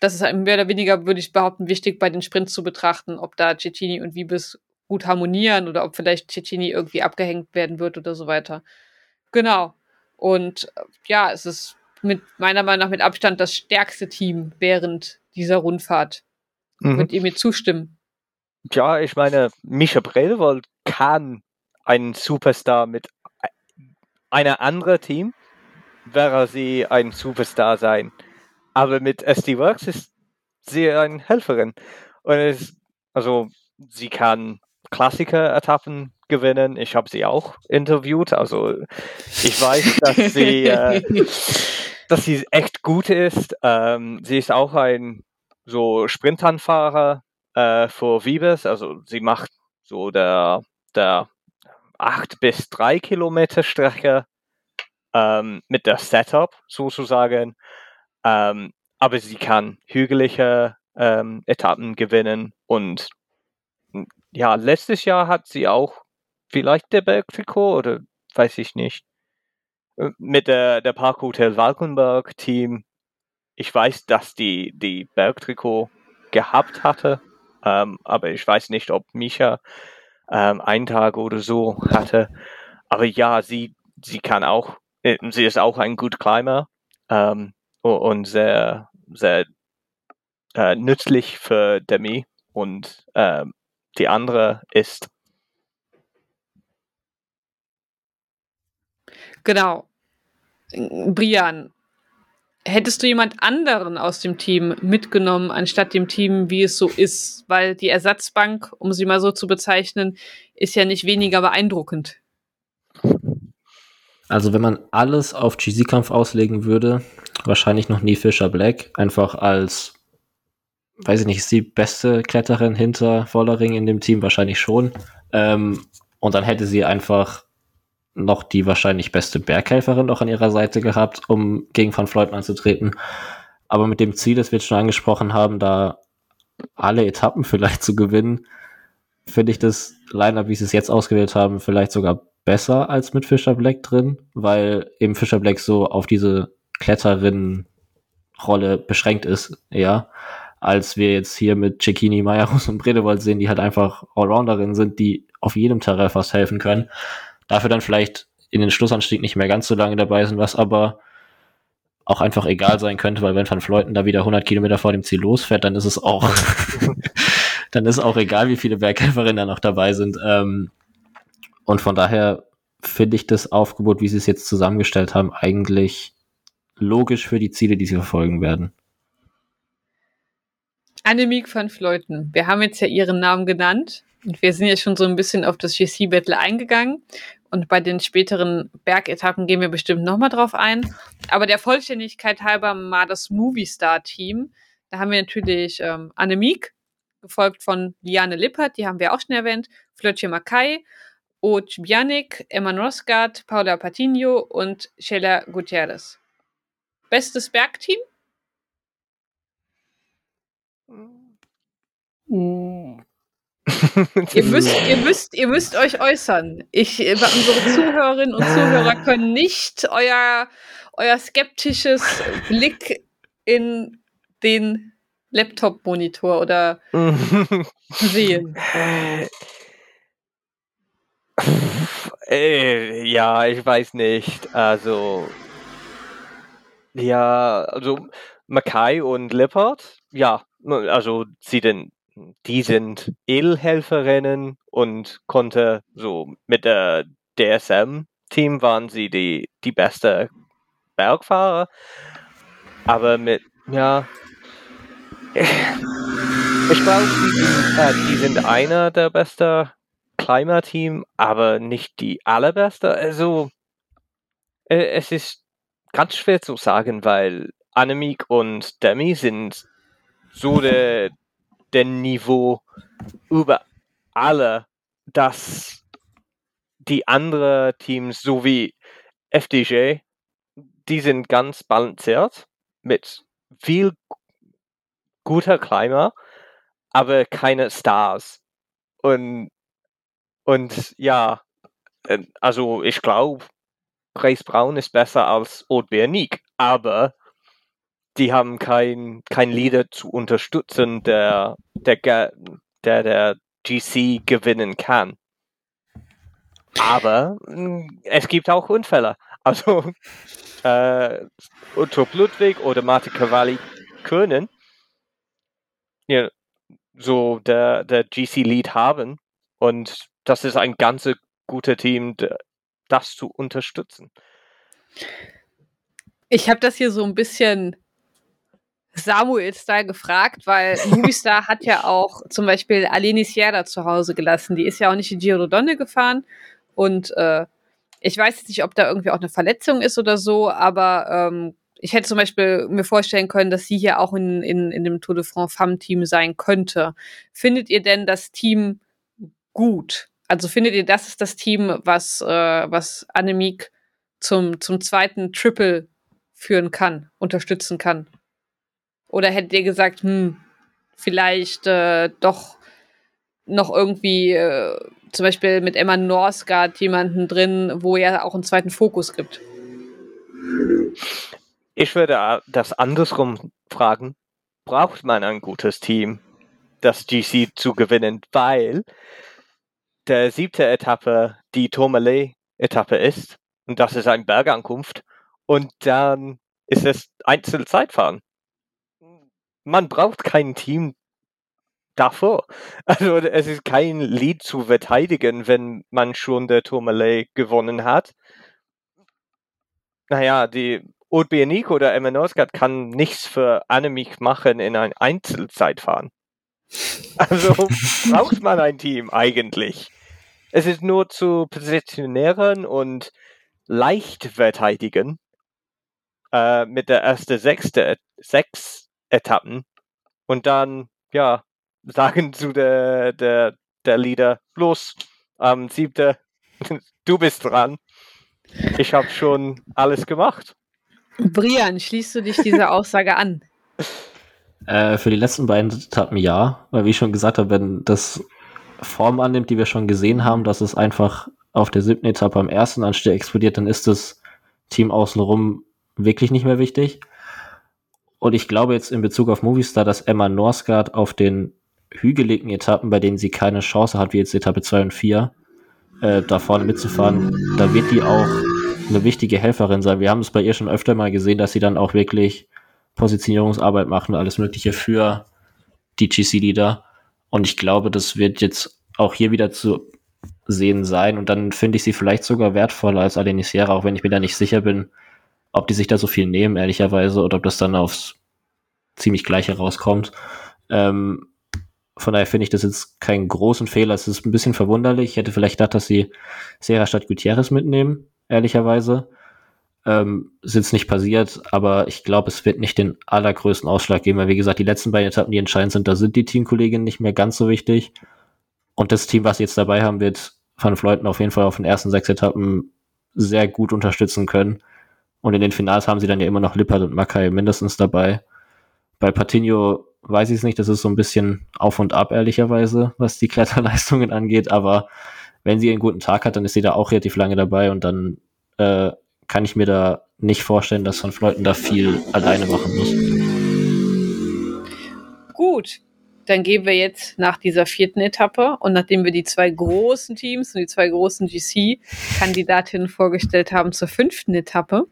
das ist mehr oder weniger, würde ich behaupten, wichtig bei den Sprints zu betrachten, ob da Cecchini und Wiebes gut harmonieren oder ob vielleicht Cecchini irgendwie abgehängt werden wird oder so weiter. Genau. Und äh, ja, es ist mit meiner Meinung nach mit Abstand das stärkste Team während dieser Rundfahrt. Mhm. Könnt ihr mir zustimmen? Ja, ich meine, Micha Bredewold kann ein Superstar mit einer anderen Team, wäre sie ein Superstar sein. Aber mit SD Works ist sie eine Helferin. Und es, also, sie kann Klassiker-Etappen gewinnen. Ich habe sie auch interviewt. Also, ich weiß, dass sie, äh, dass sie echt gut ist. Ähm, sie ist auch ein so Sprintanfahrer äh, für Vibes. Also sie macht so der, der 8 bis 3 Kilometer Strecke ähm, mit der Setup sozusagen. Ähm, aber sie kann hügelige ähm, Etappen gewinnen und ja, letztes Jahr hat sie auch vielleicht der Bergtrikot oder weiß ich nicht. Äh, mit der, der Parkhotel Valkenberg Team ich weiß, dass die, die Bergtrikot gehabt hatte, ähm, aber ich weiß nicht, ob Misha ähm, einen Tag oder so hatte. Aber ja, sie, sie kann auch, äh, sie ist auch ein gut Climber ähm, und sehr, sehr äh, nützlich für Demi und äh, die andere ist. Genau. Brian, Hättest du jemand anderen aus dem Team mitgenommen, anstatt dem Team, wie es so ist? Weil die Ersatzbank, um sie mal so zu bezeichnen, ist ja nicht weniger beeindruckend. Also wenn man alles auf GC-Kampf auslegen würde, wahrscheinlich noch nie Fischer Black, einfach als, weiß ich nicht, ist die beste Kletterin hinter Vollering in dem Team, wahrscheinlich schon. Ähm, und dann hätte sie einfach noch die wahrscheinlich beste Berghelferin noch an ihrer Seite gehabt, um gegen Van Floyd anzutreten. Aber mit dem Ziel, das wir jetzt schon angesprochen haben, da alle Etappen vielleicht zu gewinnen, finde ich das Line-Up, wie sie es jetzt ausgewählt haben, vielleicht sogar besser als mit Fischer Black drin, weil eben Fischer Black so auf diese Kletterinnen-Rolle beschränkt ist, ja, als wir jetzt hier mit Cecchini, Meyerhus und Bredewold sehen, die halt einfach Allrounderinnen sind, die auf jedem Terrain fast helfen können dafür dann vielleicht in den Schlussanstieg nicht mehr ganz so lange dabei sind, was aber auch einfach egal sein könnte, weil wenn Van Fleuten da wieder 100 Kilometer vor dem Ziel losfährt, dann ist es auch, dann ist auch egal, wie viele Berghelferinnen da noch dabei sind. Ähm, und von daher finde ich das Aufgebot, wie sie es jetzt zusammengestellt haben, eigentlich logisch für die Ziele, die sie verfolgen werden. Annemiek van Fleuten, wir haben jetzt ja ihren Namen genannt. Wir sind ja schon so ein bisschen auf das GC-Battle eingegangen. Und bei den späteren Bergetappen gehen wir bestimmt nochmal drauf ein. Aber der Vollständigkeit halber mal das Movie Star Team. Da haben wir natürlich ähm, Annemiek, gefolgt von Liane Lippert, die haben wir auch schon erwähnt, Flötje Mackay, Oj Bjanik, Emma Rosgard, Paula Patinho und Sheila Gutierrez. Bestes Bergteam? Mm ihr, müsst, ihr, müsst, ihr müsst euch äußern. Ich, äh, unsere Zuhörerinnen und Zuhörer können nicht euer, euer skeptisches Blick in den Laptop-Monitor oder sehen. Äh, ja, ich weiß nicht. Also, ja, also Mackay und Lippert, ja, also sie den die sind Edelhelferinnen und konnte so mit der DSM-Team waren sie die, die beste Bergfahrer. Aber mit, ja, ich, glaube, die, äh, die sind einer der besten Climber-Team, aber nicht die allerbeste. Also, äh, es ist ganz schwer zu sagen, weil Annemiek und Demi sind so der, der Niveau über alle, dass die anderen Teams, so wie FDJ, die sind ganz balanciert mit viel guter Climber, aber keine Stars. Und, und ja, äh, also ich glaube, Grace Brown ist besser als Old Bernick, aber die haben kein, kein Leader zu unterstützen, der der, der, der GC gewinnen kann. Aber hm, es gibt auch Unfälle. Also äh, Otto Ludwig oder Martin Cavalli können ja, so der, der GC-Lead haben. Und das ist ein ganz gutes Team, das zu unterstützen. Ich habe das hier so ein bisschen Samuel-Style gefragt, weil Movistar hat ja auch zum Beispiel Aleni Sierra zu Hause gelassen. Die ist ja auch nicht in Giro Donne gefahren. Und äh, ich weiß jetzt nicht, ob da irgendwie auch eine Verletzung ist oder so, aber ähm, ich hätte zum Beispiel mir vorstellen können, dass sie hier auch in, in, in dem Tour de France Femme-Team sein könnte. Findet ihr denn das Team gut? Also findet ihr, das ist das Team, was, äh, was Annemiek zum, zum zweiten Triple führen kann, unterstützen kann? Oder hättet ihr gesagt, hm, vielleicht äh, doch noch irgendwie äh, zum Beispiel mit Emma Norsgaard jemanden drin, wo er auch einen zweiten Fokus gibt? Ich würde das andersrum fragen. Braucht man ein gutes Team, das GC zu gewinnen? Weil der siebte Etappe die Tourmalet-Etappe ist. Und das ist eine Bergankunft. Und dann ist es Einzelzeitfahren man braucht kein Team davor. Also es ist kein Lied zu verteidigen, wenn man schon der Tourmalet gewonnen hat. Naja, die Oud oder Emma Norsgaard kann nichts für Annemiek machen in ein Einzelzeitfahren. Also braucht man ein Team eigentlich. Es ist nur zu positionieren und leicht verteidigen. Äh, mit der ersten sechste, sechs Etappen und dann, ja, sagen zu der, der, der Leader, los, am ähm, siebte, du bist dran. Ich habe schon alles gemacht. Brian, schließt du dich dieser Aussage an? Äh, für die letzten beiden Etappen ja, weil wie ich schon gesagt habe, wenn das Form annimmt, die wir schon gesehen haben, dass es einfach auf der siebten Etappe am ersten Anstieg explodiert, dann ist das Team außenrum wirklich nicht mehr wichtig. Und ich glaube jetzt in Bezug auf Movistar, dass Emma Norsgaard auf den hügeligen Etappen, bei denen sie keine Chance hat, wie jetzt Etappe 2 und 4, äh, da vorne mitzufahren, da wird die auch eine wichtige Helferin sein. Wir haben es bei ihr schon öfter mal gesehen, dass sie dann auch wirklich Positionierungsarbeit machen, alles Mögliche für die GC-Leader. Und ich glaube, das wird jetzt auch hier wieder zu sehen sein. Und dann finde ich sie vielleicht sogar wertvoller als Alenisiera, auch wenn ich mir da nicht sicher bin, ob die sich da so viel nehmen, ehrlicherweise, oder ob das dann aufs ziemlich gleiche rauskommt. Ähm, von daher finde ich das jetzt keinen großen Fehler. Es ist ein bisschen verwunderlich. Ich hätte vielleicht gedacht, dass sie Serra statt Gutierrez mitnehmen, ehrlicherweise. Ähm, ist jetzt nicht passiert, aber ich glaube, es wird nicht den allergrößten Ausschlag geben, weil wie gesagt, die letzten beiden Etappen, die entscheidend sind, da sind die Teamkolleginnen nicht mehr ganz so wichtig. Und das Team, was sie jetzt dabei haben, wird Van Fleuten auf jeden Fall auf den ersten sechs Etappen sehr gut unterstützen können. Und in den Finals haben sie dann ja immer noch Lippert und Mackay mindestens dabei. Bei Patinho weiß ich es nicht, das ist so ein bisschen auf und ab, ehrlicherweise, was die Kletterleistungen angeht. Aber wenn sie einen guten Tag hat, dann ist sie da auch relativ lange dabei und dann äh, kann ich mir da nicht vorstellen, dass Van Fleuten da viel alleine machen muss. Gut, dann gehen wir jetzt nach dieser vierten Etappe und nachdem wir die zwei großen Teams und die zwei großen GC-Kandidatinnen vorgestellt haben zur fünften Etappe,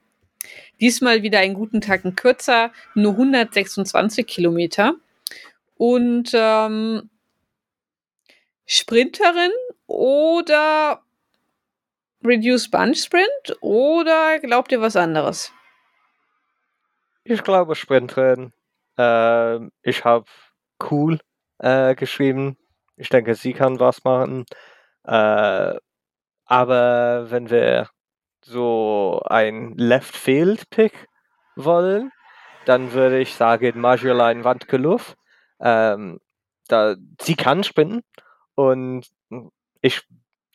Diesmal wieder einen guten Tacken kürzer, nur 126 Kilometer. Und ähm, Sprinterin oder Reduce Bunch Sprint oder glaubt ihr was anderes? Ich glaube Sprinterin. Äh, ich habe cool äh, geschrieben. Ich denke, sie kann was machen. Äh, aber wenn wir so ein Left-Field-Pick wollen, dann würde ich sagen Marjolaine Wandkeluf. Ähm, da, sie kann sprinten und ich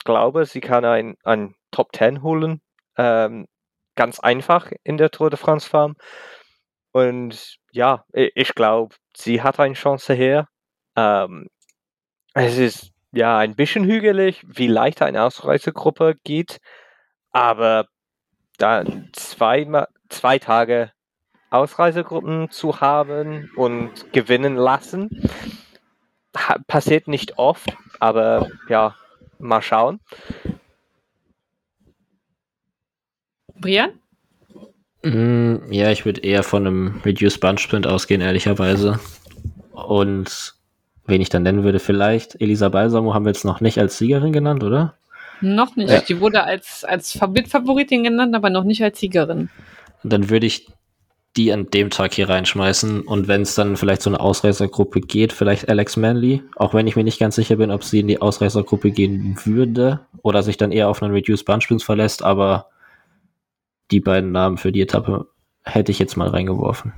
glaube, sie kann ein, ein Top 10 holen. Ähm, ganz einfach in der Tour de France Farm. Und ja, ich glaube, sie hat eine Chance hier. Ähm, es ist ja ein bisschen hügelig, wie leicht eine Ausreisegruppe geht, aber da zwei, zwei Tage Ausreisegruppen zu haben und gewinnen lassen, passiert nicht oft, aber ja, mal schauen. Brian? Mm, ja, ich würde eher von einem Reduced Bunch Sprint ausgehen, ehrlicherweise. Und wen ich dann nennen würde, vielleicht Elisa Balsamo haben wir jetzt noch nicht als Siegerin genannt, oder? Noch nicht. Ja. Die wurde als, als Mitfavoritin genannt, aber noch nicht als Siegerin. Dann würde ich die an dem Tag hier reinschmeißen und wenn es dann vielleicht so eine Ausreißergruppe geht, vielleicht Alex Manley, auch wenn ich mir nicht ganz sicher bin, ob sie in die Ausreißergruppe gehen würde oder sich dann eher auf einen Reduced Bunch verlässt, aber die beiden Namen für die Etappe hätte ich jetzt mal reingeworfen.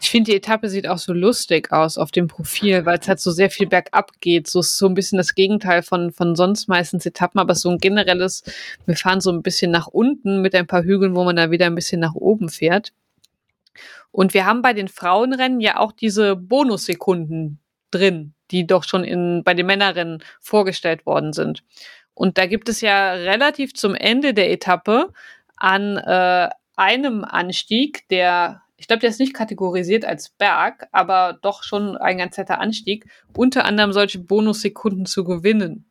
Ich finde, die Etappe sieht auch so lustig aus auf dem Profil, weil es halt so sehr viel bergab geht. So ist so ein bisschen das Gegenteil von, von sonst meistens Etappen, aber so ein generelles, wir fahren so ein bisschen nach unten mit ein paar Hügeln, wo man da wieder ein bisschen nach oben fährt. Und wir haben bei den Frauenrennen ja auch diese Bonussekunden drin, die doch schon in, bei den Männerrennen vorgestellt worden sind. Und da gibt es ja relativ zum Ende der Etappe an äh, einem Anstieg, der, ich glaube, der ist nicht kategorisiert als Berg, aber doch schon ein ganz netter Anstieg, unter anderem solche Bonussekunden zu gewinnen.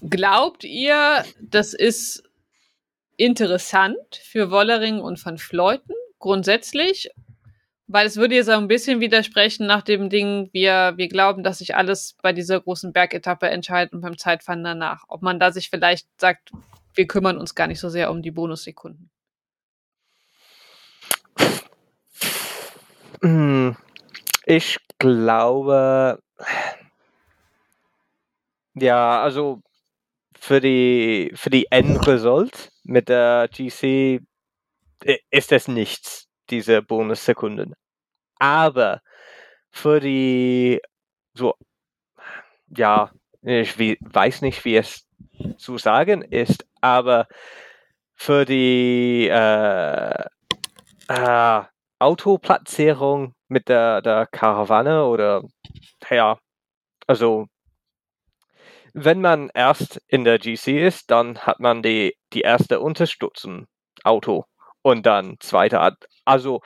Glaubt ihr, das ist interessant für Wollering und Van Fleuten grundsätzlich? Weil es würde ja so ein bisschen widersprechen nach dem Ding, wir, wir glauben, dass sich alles bei dieser großen Bergetappe entscheidet und beim Zeitfahren danach. Ob man da sich vielleicht sagt, wir kümmern uns gar nicht so sehr um die Bonussekunden. Ich glaube, ja, also für die, für die Endresult mit der GC ist es nichts, diese Bonussekunden. Aber für die, so, ja, ich weiß nicht, wie es zu sagen ist, aber für die äh, äh, Autoplatzierung mit der, der Karawane oder ja, also wenn man erst in der GC ist, dann hat man die, die erste Unterstützung Auto und dann zweite. Also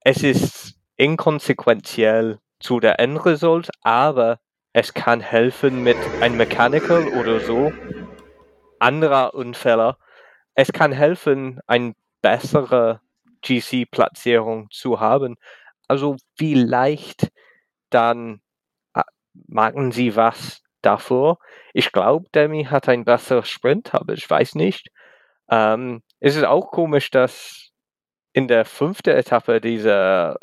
es ist inkonsequentiell zu der Endresult, aber es kann helfen mit einem Mechanical oder so anderer Unfälle. Es kann helfen, eine bessere GC-Platzierung zu haben. Also vielleicht dann äh, machen sie was davor. Ich glaube, Demi hat ein besseres Sprint, aber ich weiß nicht. Ähm, es ist auch komisch, dass in der fünften Etappe diese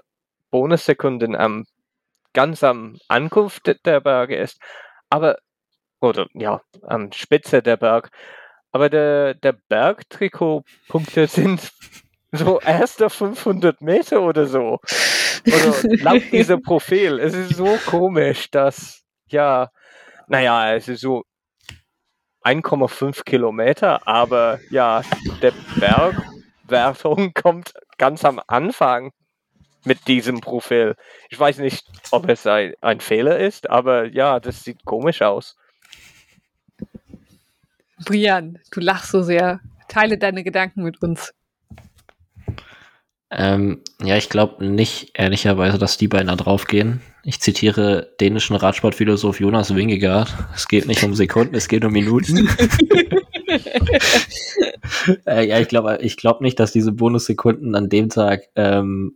Bonussekunden am ganz am Ankunft der Berge ist. Aber, oder ja, am Spitze der Berg. Aber der, der Bergtrikotpunkte sind so erste 500 Meter oder so. Oder laut diesem Profil. Es ist so komisch, dass, ja, naja, es ist so 1,5 Kilometer, aber ja, der Bergwertung kommt ganz am Anfang mit diesem Profil. Ich weiß nicht, ob es ein, ein Fehler ist, aber ja, das sieht komisch aus. Brian, du lachst so sehr. Teile deine Gedanken mit uns. Ähm, ja, ich glaube nicht, ehrlicherweise, dass die beiden da draufgehen. Ich zitiere dänischen Radsportphilosoph Jonas Wingegaard. Es geht nicht um Sekunden, es geht um Minuten. äh, ja, ich glaube ich glaub nicht, dass diese Bonussekunden an dem Tag ähm,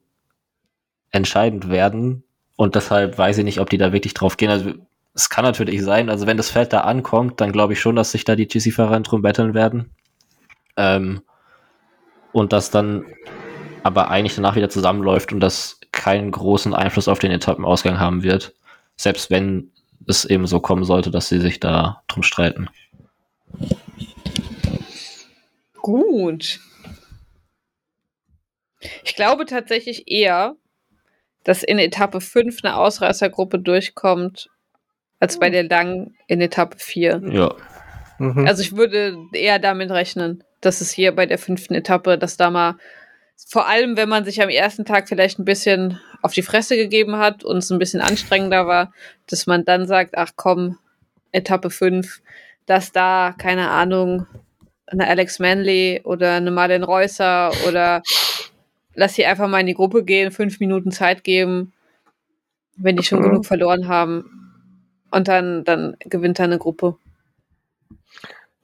entscheidend werden. Und deshalb weiß ich nicht, ob die da wirklich drauf gehen. Also es kann natürlich sein, also wenn das Feld da ankommt, dann glaube ich schon, dass sich da die GC-Fahrer drum betteln werden. Ähm, und dass dann aber eigentlich danach wieder zusammenläuft und das keinen großen Einfluss auf den Etappenausgang haben wird. Selbst wenn es eben so kommen sollte, dass sie sich da drum streiten. Gut. Ich glaube tatsächlich eher, dass in Etappe 5 eine Ausreißergruppe durchkommt, als bei der langen in Etappe 4. Ja. Mhm. Also ich würde eher damit rechnen, dass es hier bei der fünften Etappe, dass da mal, vor allem wenn man sich am ersten Tag vielleicht ein bisschen auf die Fresse gegeben hat und es ein bisschen anstrengender war, dass man dann sagt, ach komm, Etappe 5, dass da, keine Ahnung, eine Alex Manley oder eine Marlene Reusser oder lass sie einfach mal in die Gruppe gehen, fünf Minuten Zeit geben, wenn die schon mhm. genug verloren haben. Und dann, dann gewinnt er eine Gruppe.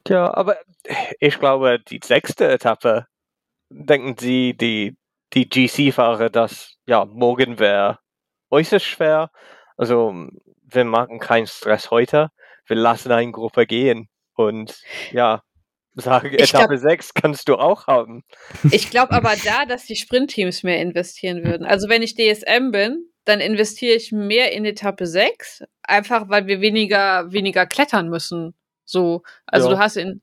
Ja, aber ich glaube, die sechste Etappe, denken Sie, die, die GC-Fahrer, dass ja, morgen wäre äußerst schwer. Also wir machen keinen Stress heute. Wir lassen eine Gruppe gehen. Und ja, sagen, ich Etappe glaub, 6 kannst du auch haben. Ich glaube aber da, dass die Sprintteams mehr investieren würden. Also wenn ich DSM bin, dann investiere ich mehr in Etappe 6, einfach weil wir weniger, weniger klettern müssen. So, also ja. du hast in,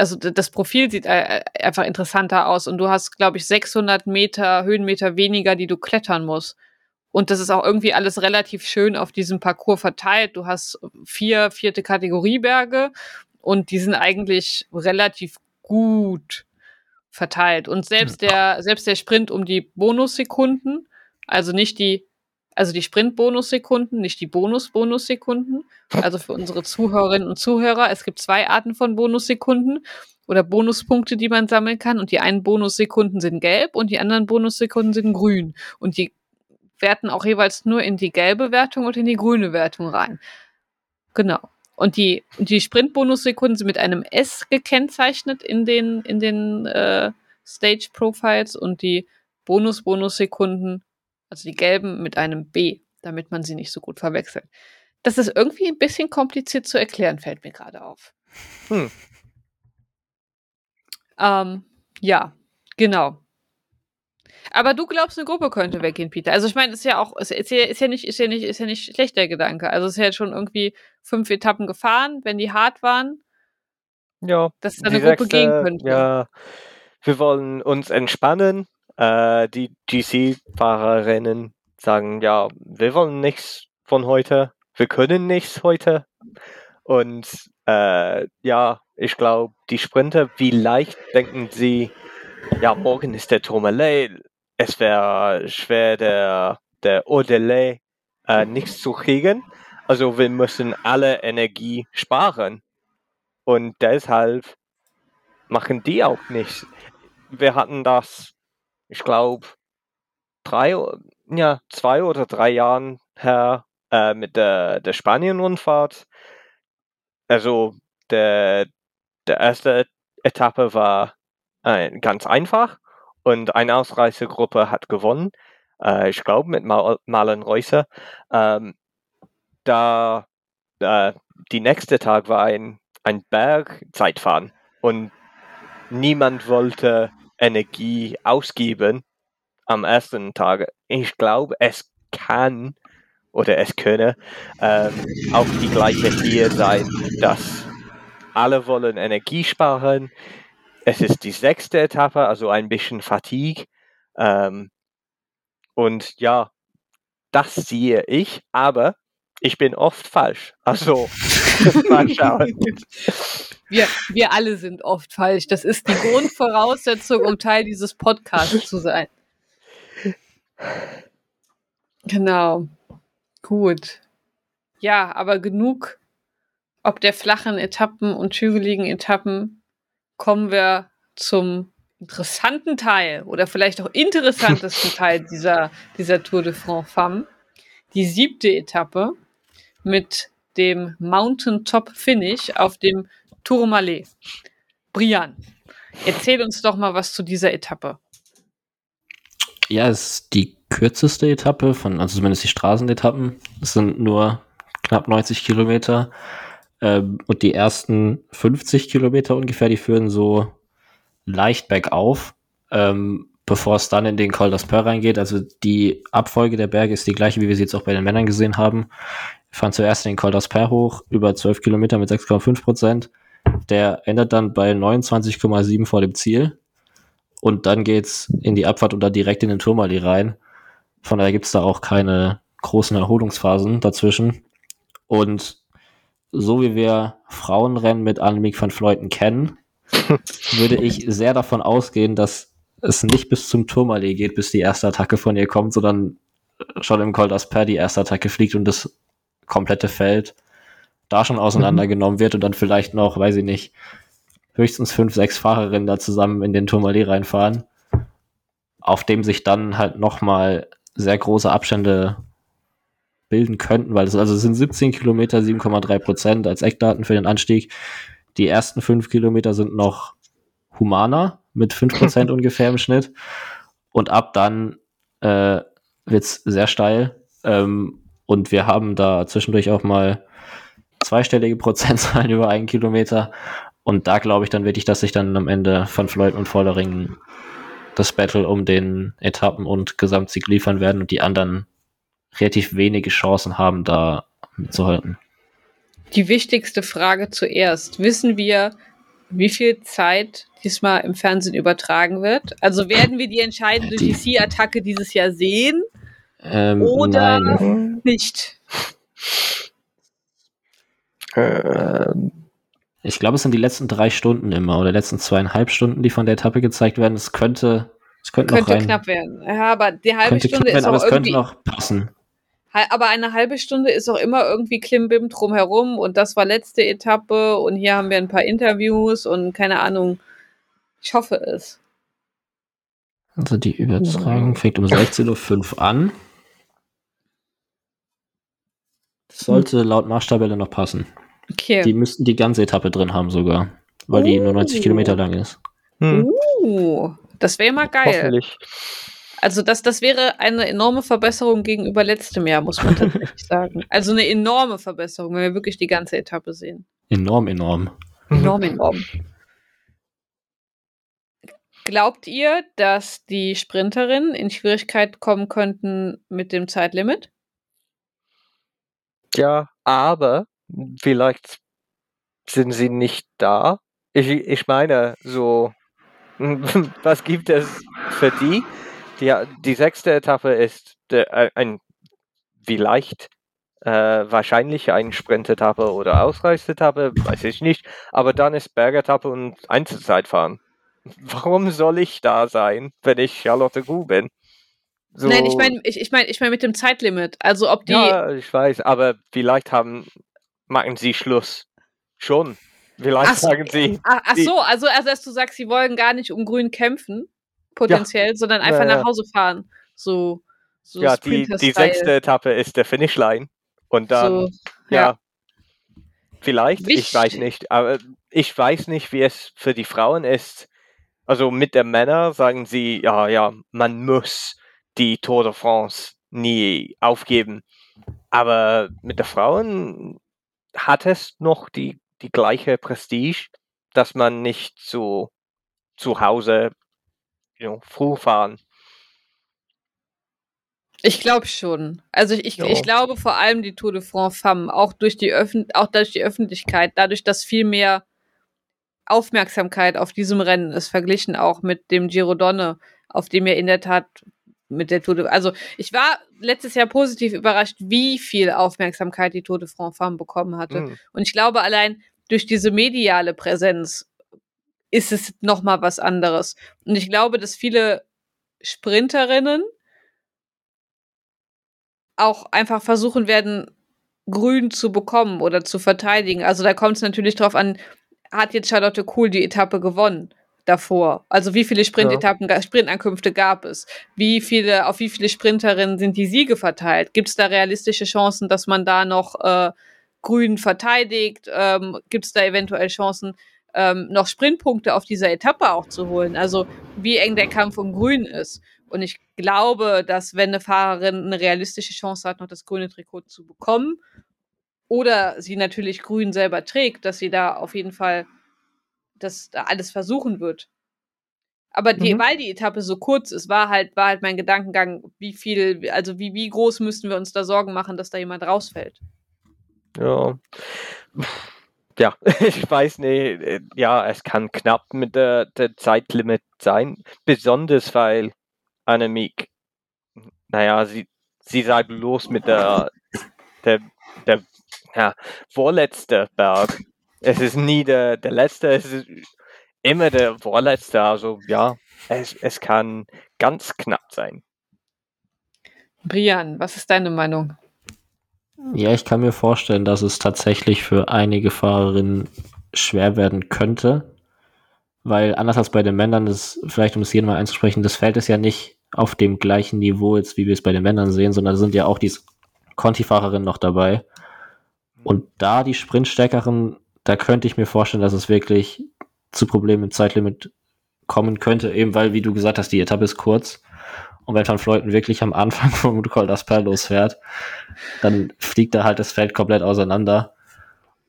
also das Profil sieht äh, einfach interessanter aus und du hast, glaube ich, 600 Meter, Höhenmeter weniger, die du klettern musst. Und das ist auch irgendwie alles relativ schön auf diesem Parcours verteilt. Du hast vier vierte Kategorieberge und die sind eigentlich relativ gut verteilt. Und selbst der, selbst der Sprint um die Bonussekunden, also nicht die also die Sprint-Bonussekunden, nicht die Bonus-Bonussekunden. Also für unsere Zuhörerinnen und Zuhörer, es gibt zwei Arten von Bonussekunden oder Bonuspunkte, die man sammeln kann. Und die einen Bonussekunden sind gelb und die anderen Bonussekunden sind grün. Und die werten auch jeweils nur in die gelbe Wertung und in die grüne Wertung rein. Genau. Und die, die Sprint-Bonussekunden sind mit einem S gekennzeichnet in den, in den äh, Stage-Profiles und die Bonus-Bonussekunden also die gelben mit einem B, damit man sie nicht so gut verwechselt. Das ist irgendwie ein bisschen kompliziert zu erklären, fällt mir gerade auf. Hm. Ähm, ja, genau. Aber du glaubst, eine Gruppe könnte weggehen, Peter. Also ich meine, ist ja auch, ist, ist, ja, ist ja nicht, ist ja nicht, ist ja nicht schlecht der Gedanke. Also es ist ja schon irgendwie fünf Etappen gefahren, wenn die hart waren. Ja. Dass da eine Gruppe gehen könnte. Ja, wir wollen uns entspannen äh, die GC-Fahrerinnen sagen, ja, wir wollen nichts von heute, wir können nichts heute. Und äh, ja, ich glaube, die Sprinter, wie leicht denken sie, ja, morgen ist der Tourmalet, es wäre schwer, der, der Odelay äh, nichts zu kriegen. Also wir müssen alle Energie sparen. Und deshalb machen die auch nichts. Wir hatten das ich glaube, drei, ja, zwei oder drei Jahren her äh, mit der, der Spanien-Rundfahrt. Also der, der erste Etappe war äh, ganz einfach und eine Ausreißergruppe hat gewonnen. Äh, ich glaube mit Mal Malen Reusser. Ähm, da äh, die nächste Tag war ein, ein Bergzeitfahren und niemand wollte Energie ausgeben am ersten Tag. Ich glaube, es kann oder es könne ähm, auch die gleiche hier sein, dass alle wollen Energie sparen. Es ist die sechste Etappe, also ein bisschen Fatigue. Ähm, und ja, das sehe ich, aber ich bin oft falsch. Also, mal schauen. Wir, wir alle sind oft falsch. Das ist die Grundvoraussetzung, um Teil dieses Podcasts zu sein. Genau. Gut. Ja, aber genug ob der flachen Etappen und hügeligen Etappen kommen wir zum interessanten Teil oder vielleicht auch interessantesten Teil dieser, dieser Tour de France Femme. Die siebte Etappe mit dem Mountain Top Finish auf dem Tourmalet. Brian, erzähl uns doch mal was zu dieser Etappe. Ja, es ist die kürzeste Etappe von, also zumindest die Straßenetappen. Es sind nur knapp 90 Kilometer. Ähm, und die ersten 50 Kilometer ungefähr, die führen so leicht bergauf, ähm, bevor es dann in den Col d'Aspert reingeht. Also die Abfolge der Berge ist die gleiche, wie wir sie jetzt auch bei den Männern gesehen haben. Wir fahren zuerst den Col d'Aspert hoch, über 12 Kilometer mit 6,5 Prozent. Der endet dann bei 29,7 vor dem Ziel. Und dann geht's in die Abfahrt und dann direkt in den Tourmalet rein. Von daher gibt's da auch keine großen Erholungsphasen dazwischen. Und so wie wir Frauenrennen mit Annemiek van Fleuten kennen, würde ich sehr davon ausgehen, dass es nicht bis zum Tourmalet geht, bis die erste Attacke von ihr kommt, sondern schon im Col d'Asper die erste Attacke fliegt und das komplette Feld da schon auseinandergenommen wird und dann vielleicht noch, weiß ich nicht, höchstens fünf, sechs Fahrerinnen da zusammen in den Tourmalet reinfahren, auf dem sich dann halt nochmal sehr große Abstände bilden könnten, weil es also es sind 17 Kilometer, 7,3 Prozent als Eckdaten für den Anstieg. Die ersten fünf Kilometer sind noch humaner mit 5 Prozent ungefähr im Schnitt. Und ab dann äh, wird es sehr steil. Ähm, und wir haben da zwischendurch auch mal zweistellige Prozentzahlen über einen Kilometer. Und da glaube ich dann wirklich, dass sich dann am Ende von Floyd und Vollering das Battle um den Etappen- und Gesamtsieg liefern werden und die anderen relativ wenige Chancen haben, da mitzuhalten. Die wichtigste Frage zuerst. Wissen wir, wie viel Zeit diesmal im Fernsehen übertragen wird? Also werden wir die entscheidende GC-Attacke dieses Jahr sehen? Ähm, oder nein. nicht? Ähm, ich glaube, es sind die letzten drei Stunden immer oder letzten zweieinhalb Stunden, die von der Etappe gezeigt werden. Es könnte, es könnte, könnte noch rein, knapp werden. Ja, aber die halbe könnte Stunde knapp werden, ist aber auch es könnte noch passen. Aber eine halbe Stunde ist auch immer irgendwie Klimbim drumherum und das war letzte Etappe und hier haben wir ein paar Interviews und keine Ahnung. Ich hoffe es. Also die Übertragung fängt um 16.05 Uhr an. Das sollte laut Marschtabelle noch passen. Okay. Die müssten die ganze Etappe drin haben sogar, weil die nur 90 Oh. Kilometer lang ist. Hm, Uh, das wäre mal geil. hoffentlich. Also das, das wäre eine enorme Verbesserung gegenüber letztem Jahr, muss man tatsächlich sagen. Also eine enorme Verbesserung, wenn wir wirklich die ganze Etappe sehen. Enorm, enorm. Enorm, enorm. Glaubt ihr, dass die Sprinterinnen in Schwierigkeit kommen könnten mit dem Zeitlimit? Ja, aber vielleicht sind sie nicht da. Ich, ich meine, so, was gibt es für die? Die, die sechste Etappe ist der, äh, ein vielleicht äh, wahrscheinlich eine Sprintetappe oder Ausreißetappe, weiß ich nicht. Aber dann ist Bergetappe und Einzelzeitfahren. Warum soll ich da sein, wenn ich Charlotte Gu bin? So, Nein, ich meine, ich, ich meine, ich meine mit dem Zeitlimit. Also ob die. Ja, ich weiß, aber vielleicht haben machen sie Schluss. Schon. Vielleicht Ach sagen sie. Ach, ach die- so, also, also dass du sagst, sie wollen gar nicht um Grün kämpfen, potenziell, sondern einfach Ja, ja. nach Hause fahren. So, so ja, die, die sechste Etappe ist der Finishline. Und dann, so, ja, ja. vielleicht, ich weiß Wichtig. nicht, aber ich weiß nicht, wie es für die Frauen ist. Also mit den Männern sagen sie, ja, ja, man muss die Tour de France nie aufgeben. Aber mit den Frauen hat es noch die, die gleiche Prestige, dass man nicht so zu Hause you know, früh fahren. Ich glaube schon. Also ich, ich, Ja. ich glaube vor allem die Tour de France Femmes, auch durch die Öffn auch durch die Öffentlichkeit, dadurch, dass viel mehr Aufmerksamkeit auf diesem Rennen ist, verglichen auch mit dem Giro Donne, auf dem ja in der Tat mit der Tour de Also ich war letztes Jahr positiv überrascht, wie viel Aufmerksamkeit die Tour de France Femmes bekommen hatte. Mm. Und ich glaube, allein durch diese mediale Präsenz ist es nochmal was anderes. Und ich glaube, dass viele Sprinterinnen auch einfach versuchen werden, grün zu bekommen oder zu verteidigen. Also da kommt es natürlich drauf an, hat jetzt Charlotte Kohl die Etappe gewonnen davor? Also wie viele Sprintetappen, ga- Sprintankünfte gab es? Wie viele, auf wie viele Sprinterinnen sind die Siege verteilt? Gibt es da realistische Chancen, dass man da noch äh, grün verteidigt? Ähm, Gibt es da eventuell Chancen, ähm, noch Sprintpunkte auf dieser Etappe auch zu holen? Also wie eng der Kampf um Grün ist. Und ich glaube, dass wenn eine Fahrerin eine realistische Chance hat, noch das grüne Trikot zu bekommen, oder sie natürlich grün selber trägt, dass sie da auf jeden Fall das da alles versuchen wird. Aber die, mhm. weil die Etappe so kurz ist, war halt, war halt mein Gedankengang, wie viel, also wie, wie groß müssten wir uns da Sorgen machen, dass da jemand rausfällt. Ja. Ja, ich weiß nicht. Ja, es kann knapp mit der, der Zeitlimit sein. Besonders weil Annemiek, naja, sie, sie sagt los mit der, der, der ja, vorletzte Berg. Es ist nie der, der letzte, es ist immer der vorletzte. Also ja, es, es kann ganz knapp sein. Brian, was ist deine Meinung? Ja, ich kann mir vorstellen, dass es tatsächlich für einige Fahrerinnen schwer werden könnte, weil anders als bei den Männern, das vielleicht um es hier mal einzusprechen, das Feld ist ja nicht auf dem gleichen Niveau jetzt, wie wir es bei den Männern sehen, sondern da sind ja auch die Conti-Fahrerinnen noch dabei. Und da die Sprintstärkeren, da könnte ich mir vorstellen, dass es wirklich zu Problemen im Zeitlimit kommen könnte, eben weil, wie du gesagt hast, die Etappe ist kurz. Und wenn Van Fleuten wirklich am Anfang vom Col d'Aspel losfährt, dann fliegt da halt das Feld komplett auseinander.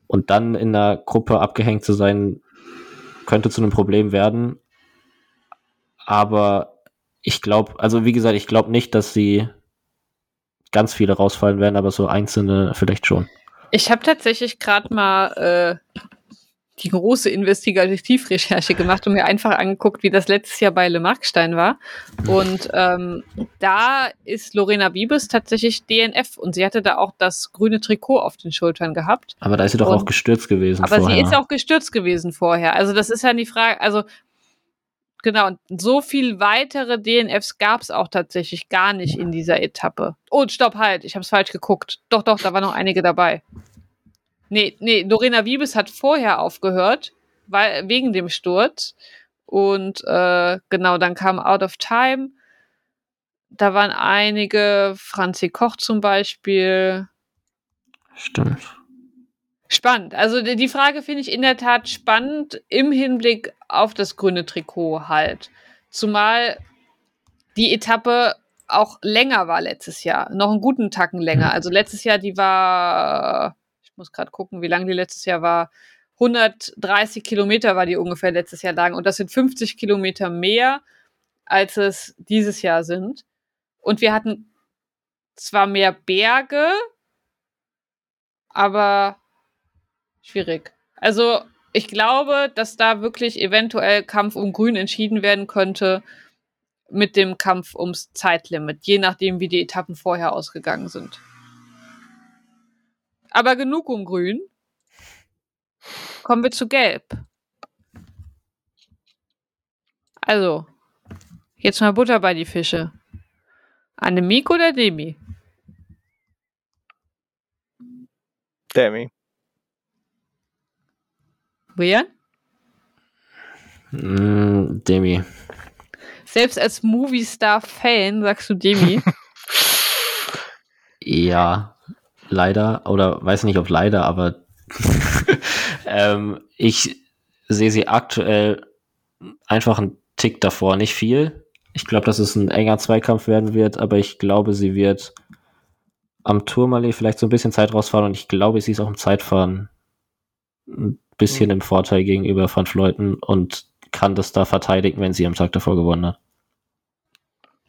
Und dann in der Gruppe abgehängt zu sein, könnte zu einem Problem werden. Aber ich glaube, also wie gesagt, ich glaube nicht, dass sie ganz viele rausfallen werden, aber so einzelne vielleicht schon. Ich habe tatsächlich gerade mal äh, die große Investigativrecherche gemacht und mir einfach angeguckt, wie das letztes Jahr bei Le Markstein war. Und ähm, da ist Lorena Bibes tatsächlich DNF und sie hatte da auch das grüne Trikot auf den Schultern gehabt. Aber da ist sie doch und, auch gestürzt gewesen. Aber vorher. sie ist auch gestürzt gewesen vorher. Also das ist ja die Frage, also genau, und so viel weitere DNFs gab es auch tatsächlich gar nicht in dieser Etappe. Oh, stopp, halt, ich habe es falsch geguckt. Doch, doch, da waren noch einige dabei. Nee, nee, Lorena Wiebes hat vorher aufgehört, weil, wegen dem Sturz. Und äh, genau, dann kam Out of Time. Da waren einige, Franzi Koch zum Beispiel. Stimmt. Spannend. Also die Frage finde ich in der Tat spannend im Hinblick auf das grüne Trikot halt. Zumal die Etappe auch länger war letztes Jahr. Noch einen guten Tacken länger. Mhm. Also letztes Jahr, die war ich muss gerade gucken, wie lang die letztes Jahr war. 130 Kilometer war die ungefähr letztes Jahr lang. Und das sind 50 Kilometer mehr, als es dieses Jahr sind. Und wir hatten zwar mehr Berge, aber schwierig. Also ich glaube, dass da wirklich eventuell Kampf um Grün entschieden werden könnte mit dem Kampf ums Zeitlimit, je nachdem, wie die Etappen vorher ausgegangen sind. Aber genug um grün. Kommen wir zu gelb. Also, jetzt mal Butter bei die Fische. Annemiek oder Demi? Demi. Brian? Mm, Demi. Selbst als Movie-Star-Fan sagst du Demi? ja, leider, oder weiß nicht, ob leider, aber ähm, ich sehe sie aktuell einfach einen Tick davor, nicht viel. Ich glaube, dass es ein enger Zweikampf werden wird, aber ich glaube, sie wird am Tourmalet vielleicht so ein bisschen Zeit rausfahren und ich glaube, sie ist auch im Zeitfahren ein bisschen mhm. im Vorteil gegenüber Van Fleuten und kann das da verteidigen, wenn sie am Tag davor gewonnen hat.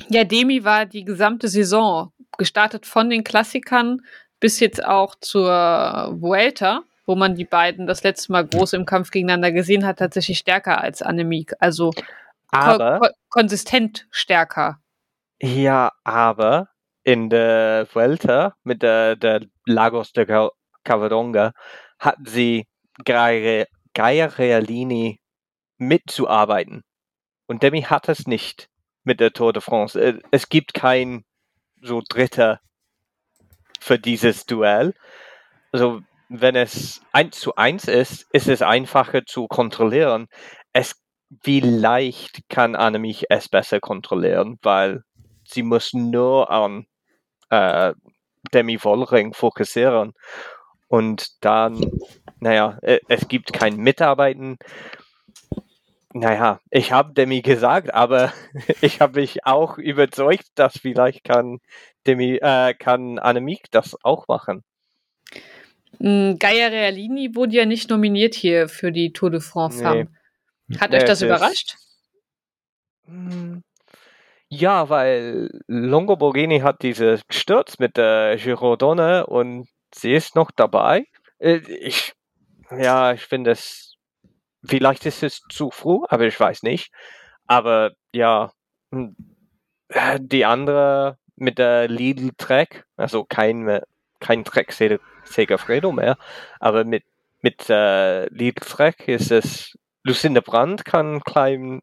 Ja, Demi war die gesamte Saison gestartet von den Klassikern bis jetzt auch zur Vuelta, wo man die beiden das letzte Mal groß im Kampf gegeneinander gesehen hat, tatsächlich stärker als Annemiek. Also aber, ko konsistent stärker. Ja, aber in der Vuelta mit der, der Lagos de Cavadonga hat sie Gaia Realini mitzuarbeiten. Und Demi hat es nicht mit der Tour de France. Äh, es gibt kein so dritter für dieses Duell. Also wenn es eins zu eins ist, ist es einfacher zu kontrollieren. Es, leicht kann Annemiek es besser kontrollieren, weil sie muss nur an äh, Demi Vollring fokussieren und dann, naja, e, es gibt kein Mitarbeiten. Naja, ich habe Demi gesagt, aber ich habe mich auch überzeugt, dass vielleicht kann Demi, äh, kann Annemiek das auch machen. Mm, Gaia Realini wurde ja nicht nominiert hier für die Tour de France. Nee. Hat nee, euch das überrascht? Hm. Ja, weil Longoborghini hat diese Sturz mit der Girondone und sie ist noch dabei. Äh, ich, ja, ich finde es, vielleicht ist es zu früh, aber ich weiß nicht. Aber ja, hm, äh, die andere mit der Lidl Trek, also kein, kein Trek Segafredo mehr, aber mit, mit äh, Lidl Trek ist es, Lucinda Brandt kann klein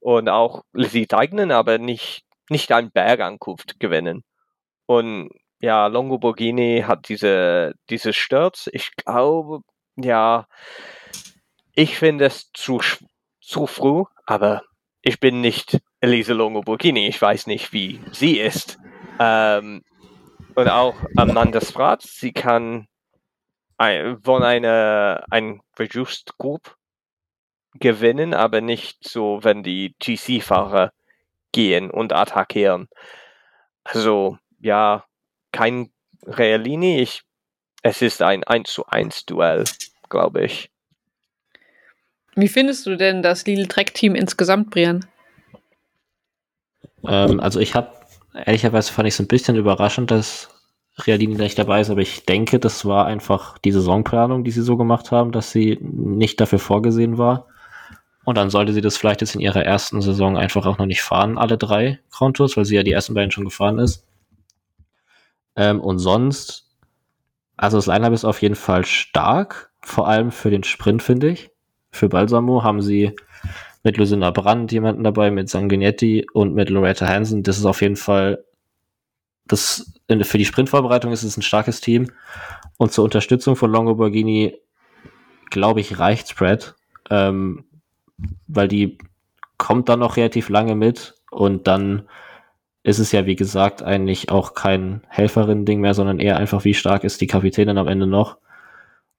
und auch Lizzie Deignan, aber nicht, nicht ein Bergankunft gewinnen. Und ja, Longo Borghini hat diese, diese Sturz. Ich glaube, ja, ich finde es zu, zu früh, aber ich bin nicht Elise Longo Borghini. Ich weiß nicht, wie sie ist. Ähm, und auch Amanda Spratt, sie kann ein, von einer ein Reduced Group gewinnen, aber nicht so, wenn die GC-Fahrer gehen und attackieren. Also, ja, kein Realini. Ich, es ist ein 1 zu 1 Duell, glaube ich. Wie findest du denn das Lidl Trek Team insgesamt, Brian? Ähm, also ich habe, ehrlicherweise fand ich es ein bisschen überraschend, dass Realini nicht dabei ist, aber ich denke, das war einfach die Saisonplanung, die sie so gemacht haben, dass sie nicht dafür vorgesehen war. Und dann sollte sie das vielleicht jetzt in ihrer ersten Saison einfach auch noch nicht fahren, alle drei Grand Tours, weil sie ja die ersten beiden schon gefahren ist. Ähm, und sonst, also das Line-Up ist auf jeden Fall stark, vor allem für den Sprint, finde ich. Für Balsamo haben sie mit Lucinda Brandt jemanden dabei, mit Sanguinetti und mit Loretta Hansen. Das ist auf jeden Fall, das, für die Sprintvorbereitung ist es ein starkes Team. Und zur Unterstützung von Longo Borghini, glaube ich, reicht Spread. Ähm, weil die kommt dann noch relativ lange mit und dann ist es ja, wie gesagt, eigentlich auch kein Helferin-Ding mehr, sondern eher einfach, wie stark ist die Kapitänin am Ende noch.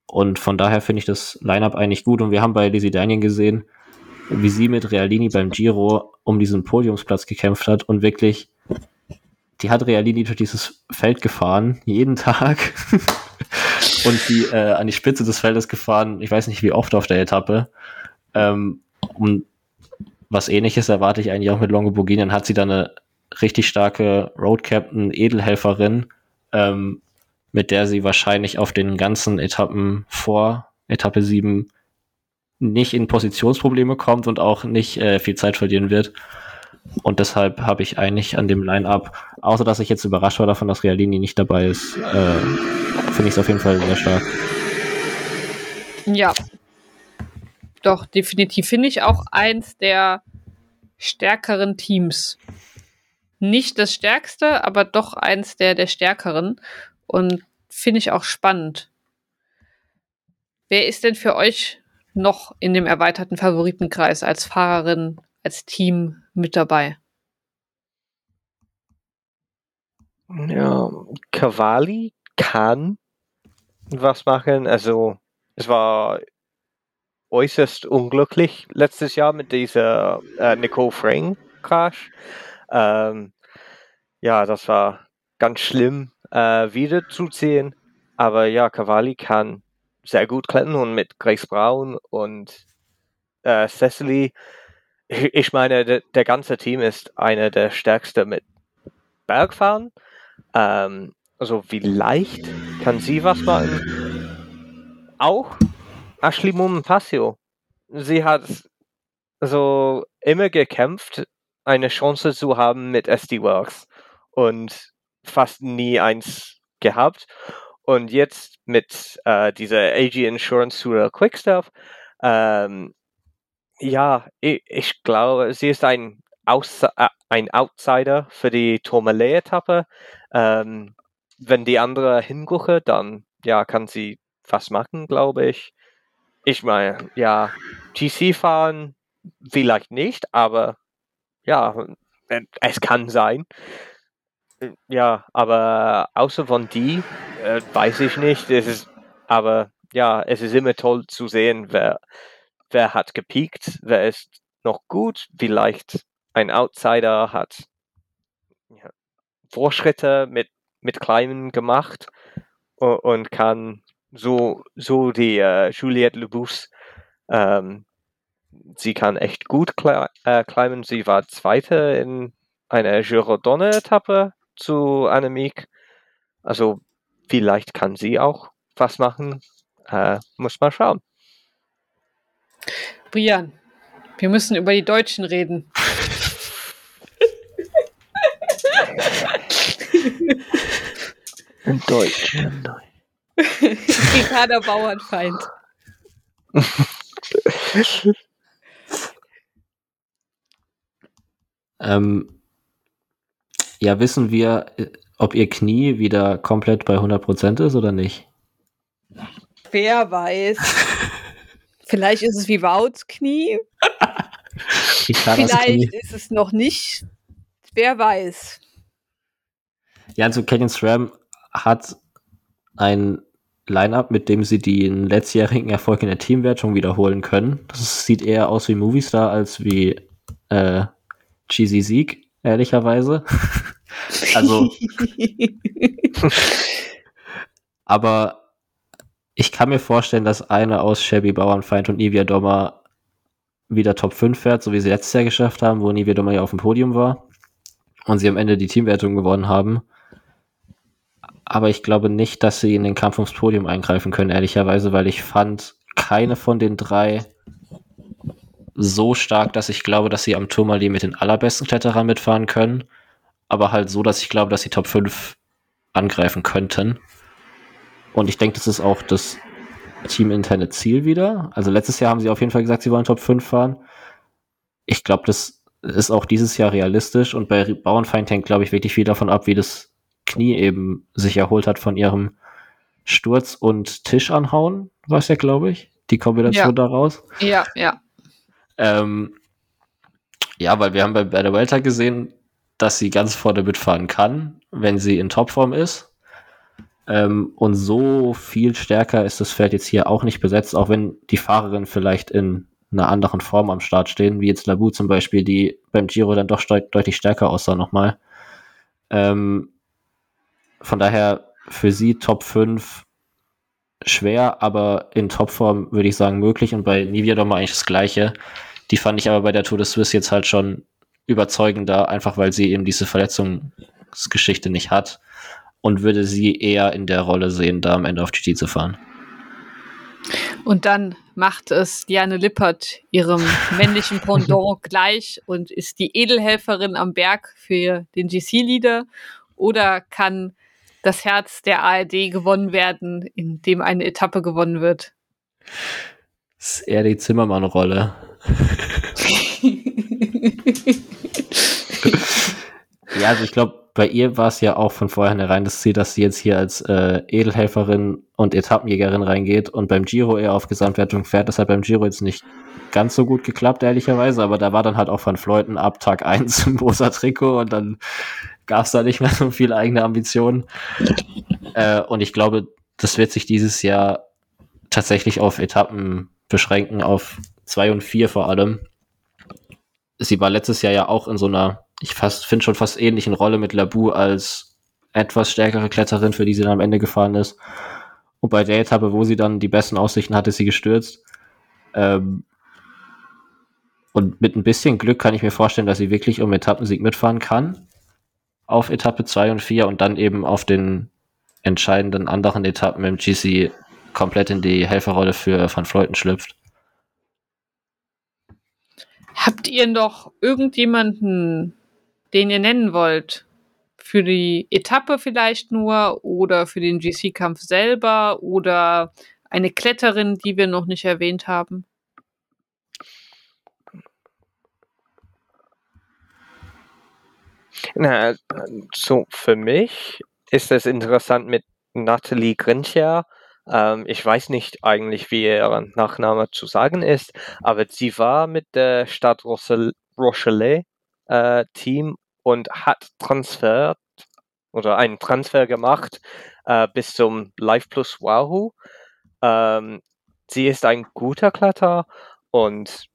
Und von daher finde ich das Line-Up eigentlich gut. Und wir haben bei Lizzie Daniel gesehen, wie sie mit Realini beim Giro um diesen Podiumsplatz gekämpft hat und wirklich, die hat Realini durch dieses Feld gefahren, jeden Tag. und die äh, an die Spitze des Feldes gefahren, ich weiß nicht wie oft auf der Etappe. Ähm, und was ähnliches erwarte ich eigentlich auch mit Longoborghini. Dann hat sie da eine richtig starke Road Captain Edelhelferin, ähm, mit der sie wahrscheinlich auf den ganzen Etappen vor Etappe 7 nicht in Positionsprobleme kommt und auch nicht äh, viel Zeit verlieren wird. Und deshalb habe ich eigentlich an dem Line-Up, außer dass ich jetzt überrascht war davon, dass Realini nicht dabei ist, äh, finde ich es auf jeden Fall sehr stark. Ja, doch, definitiv. Finde ich auch eins der stärkeren Teams. Nicht das stärkste, aber doch eins der, der stärkeren. Und finde ich auch spannend. Wer ist denn für euch noch in dem erweiterten Favoritenkreis als Fahrerin, als Team mit dabei? Ja, Cavalli kann was machen. Also es war äußerst unglücklich letztes Jahr mit dieser äh, Nicole Frame Crash. Ähm, ja, das war ganz schlimm äh, wiederzuziehen. Aber ja, Cavalli kann sehr gut klettern und mit Grace Brown und äh, Cecily. Ich, meine, de, der ganze Team ist einer der stärksten mit Bergfahren. Ähm, also vielleicht kann sie was machen. Auch Ashley Mumpassio. Sie hat so immer gekämpft, eine Chance zu haben mit SD Works und fast nie eins gehabt. Und jetzt mit äh, dieser AG Insurance oder Quickstuff, ähm, ja, ich, ich, glaube, sie ist ein, Aus äh, ein Outsider für die Tourmalet-Etappe. Ähm, wenn die andere hingucke, dann ja, kann sie fast machen, glaube ich. Ich meine, ja, GC fahren vielleicht nicht, aber ja, es kann sein. Ja, aber außer von die äh, weiß ich nicht. Es ist, aber ja, es ist immer toll zu sehen, wer, wer hat gepiekt, wer ist noch gut, vielleicht ein Outsider hat ja, Fortschritte mit, mit Kleinen gemacht und, und kann so, so die äh, Juliette Lebus ähm, sie kann echt gut äh, climben. Sie war Zweite in einer Girodonne-Etappe zu Annemiek. Also vielleicht kann sie auch was machen. Äh, muss mal schauen. Brian, wir müssen über die Deutschen reden. In Deutschland. Ricarda Bauernfeind. ähm, ja, wissen wir, ob ihr Knie wieder komplett bei 100% ist oder nicht? Wer weiß. Vielleicht ist es wie Wouts Knie. Vielleicht Knie. ist es noch nicht. Wer weiß. Ja, also Canyon SRAM hat ein Line-Up, mit dem sie den letztjährigen Erfolg in der Teamwertung wiederholen können. Das sieht eher aus wie Movistar als wie äh, Cheesy Sieg, ehrlicherweise. also. aber ich kann mir vorstellen, dass eine aus Shabby Bauernfeind und Nivia Dommer wieder Top 5 fährt, so wie sie letztes Jahr geschafft haben, wo Nivia Dommer ja auf dem Podium war und sie am Ende die Teamwertung gewonnen haben aber ich glaube nicht, dass sie in den Kampf ums Podium eingreifen können, ehrlicherweise, weil ich fand keine von den drei so stark, dass ich glaube, dass sie am Tourmalet mit den allerbesten Kletterern mitfahren können, aber halt so, dass ich glaube, dass sie Top 5 angreifen könnten. Und ich denke, das ist auch das teaminterne Ziel wieder. Also letztes Jahr haben sie auf jeden Fall gesagt, sie wollen Top 5 fahren. Ich glaube, das ist auch dieses Jahr realistisch und bei Bauernfeind hängt, glaube ich, wirklich viel davon ab, wie das Knie eben sich erholt hat von ihrem Sturz und Tisch anhauen, war es ja, glaube ich, die Kombination ja. daraus. Ja, ja. Ähm, ja, weil wir haben bei, bei der Welter gesehen, dass sie ganz vorne mitfahren kann, wenn sie in Topform ist. Ähm, und so viel stärker ist das Feld jetzt hier auch nicht besetzt, auch wenn die Fahrerinnen vielleicht in einer anderen Form am Start stehen, wie jetzt Labu zum Beispiel, die beim Giro dann doch deutlich stärker aussah nochmal. Ähm, von daher für sie Top 5 schwer, aber in Topform würde ich sagen möglich und bei Nivia doch mal eigentlich das Gleiche. Die fand ich aber bei der Tour de Suisse jetzt halt schon überzeugender, einfach weil sie eben diese Verletzungsgeschichte nicht hat und würde sie eher in der Rolle sehen, da am Ende auf GT zu fahren. Und dann macht es Diane Lippert ihrem männlichen Pendant gleich und ist die Edelhelferin am Berg für den GC-Leader oder kann das Herz der ARD gewonnen werden, indem eine Etappe gewonnen wird. Das ist eher die Zimmermann-Rolle. ja, also ich glaube, bei ihr war es ja auch von vornherein das Ziel, dass sie jetzt hier als äh, Edelhelferin und Etappenjägerin reingeht und beim Giro eher auf Gesamtwertung fährt. Das hat beim Giro jetzt nicht ganz so gut geklappt, ehrlicherweise, aber da war dann halt auch von Fleuten ab Tag 1 im rosa Trikot und dann gab es da nicht mehr so viel eigene Ambitionen. Äh, und ich glaube, das wird sich dieses Jahr tatsächlich auf Etappen beschränken, auf zwei und vier vor allem. Sie war letztes Jahr ja auch in so einer, ich finde schon fast ähnlichen Rolle mit Labu als etwas stärkere Kletterin, für die sie dann am Ende gefahren ist. Und bei der Etappe, wo sie dann die besten Aussichten hatte, ist sie gestürzt. Ähm, und mit ein bisschen Glück kann ich mir vorstellen, dass sie wirklich um Etappensieg mitfahren kann auf Etappe 2 und 4 und dann eben auf den entscheidenden anderen Etappen im GC komplett in die Helferrolle für Van Fleuten schlüpft. Habt ihr noch irgendjemanden, den ihr nennen wollt? Für die Etappe vielleicht nur oder für den GC-Kampf selber oder eine Kletterin, die wir noch nicht erwähnt haben? Na, so für mich ist es interessant mit Nathalie Grincher. Ähm, ich weiß nicht eigentlich, wie ihr Nachname zu sagen ist, aber sie war mit der Stadt Rochelet äh, Team und hat transfert oder einen Transfer gemacht äh, bis zum Live Plus Wahoo. Ähm, sie ist ein guter Kletterer und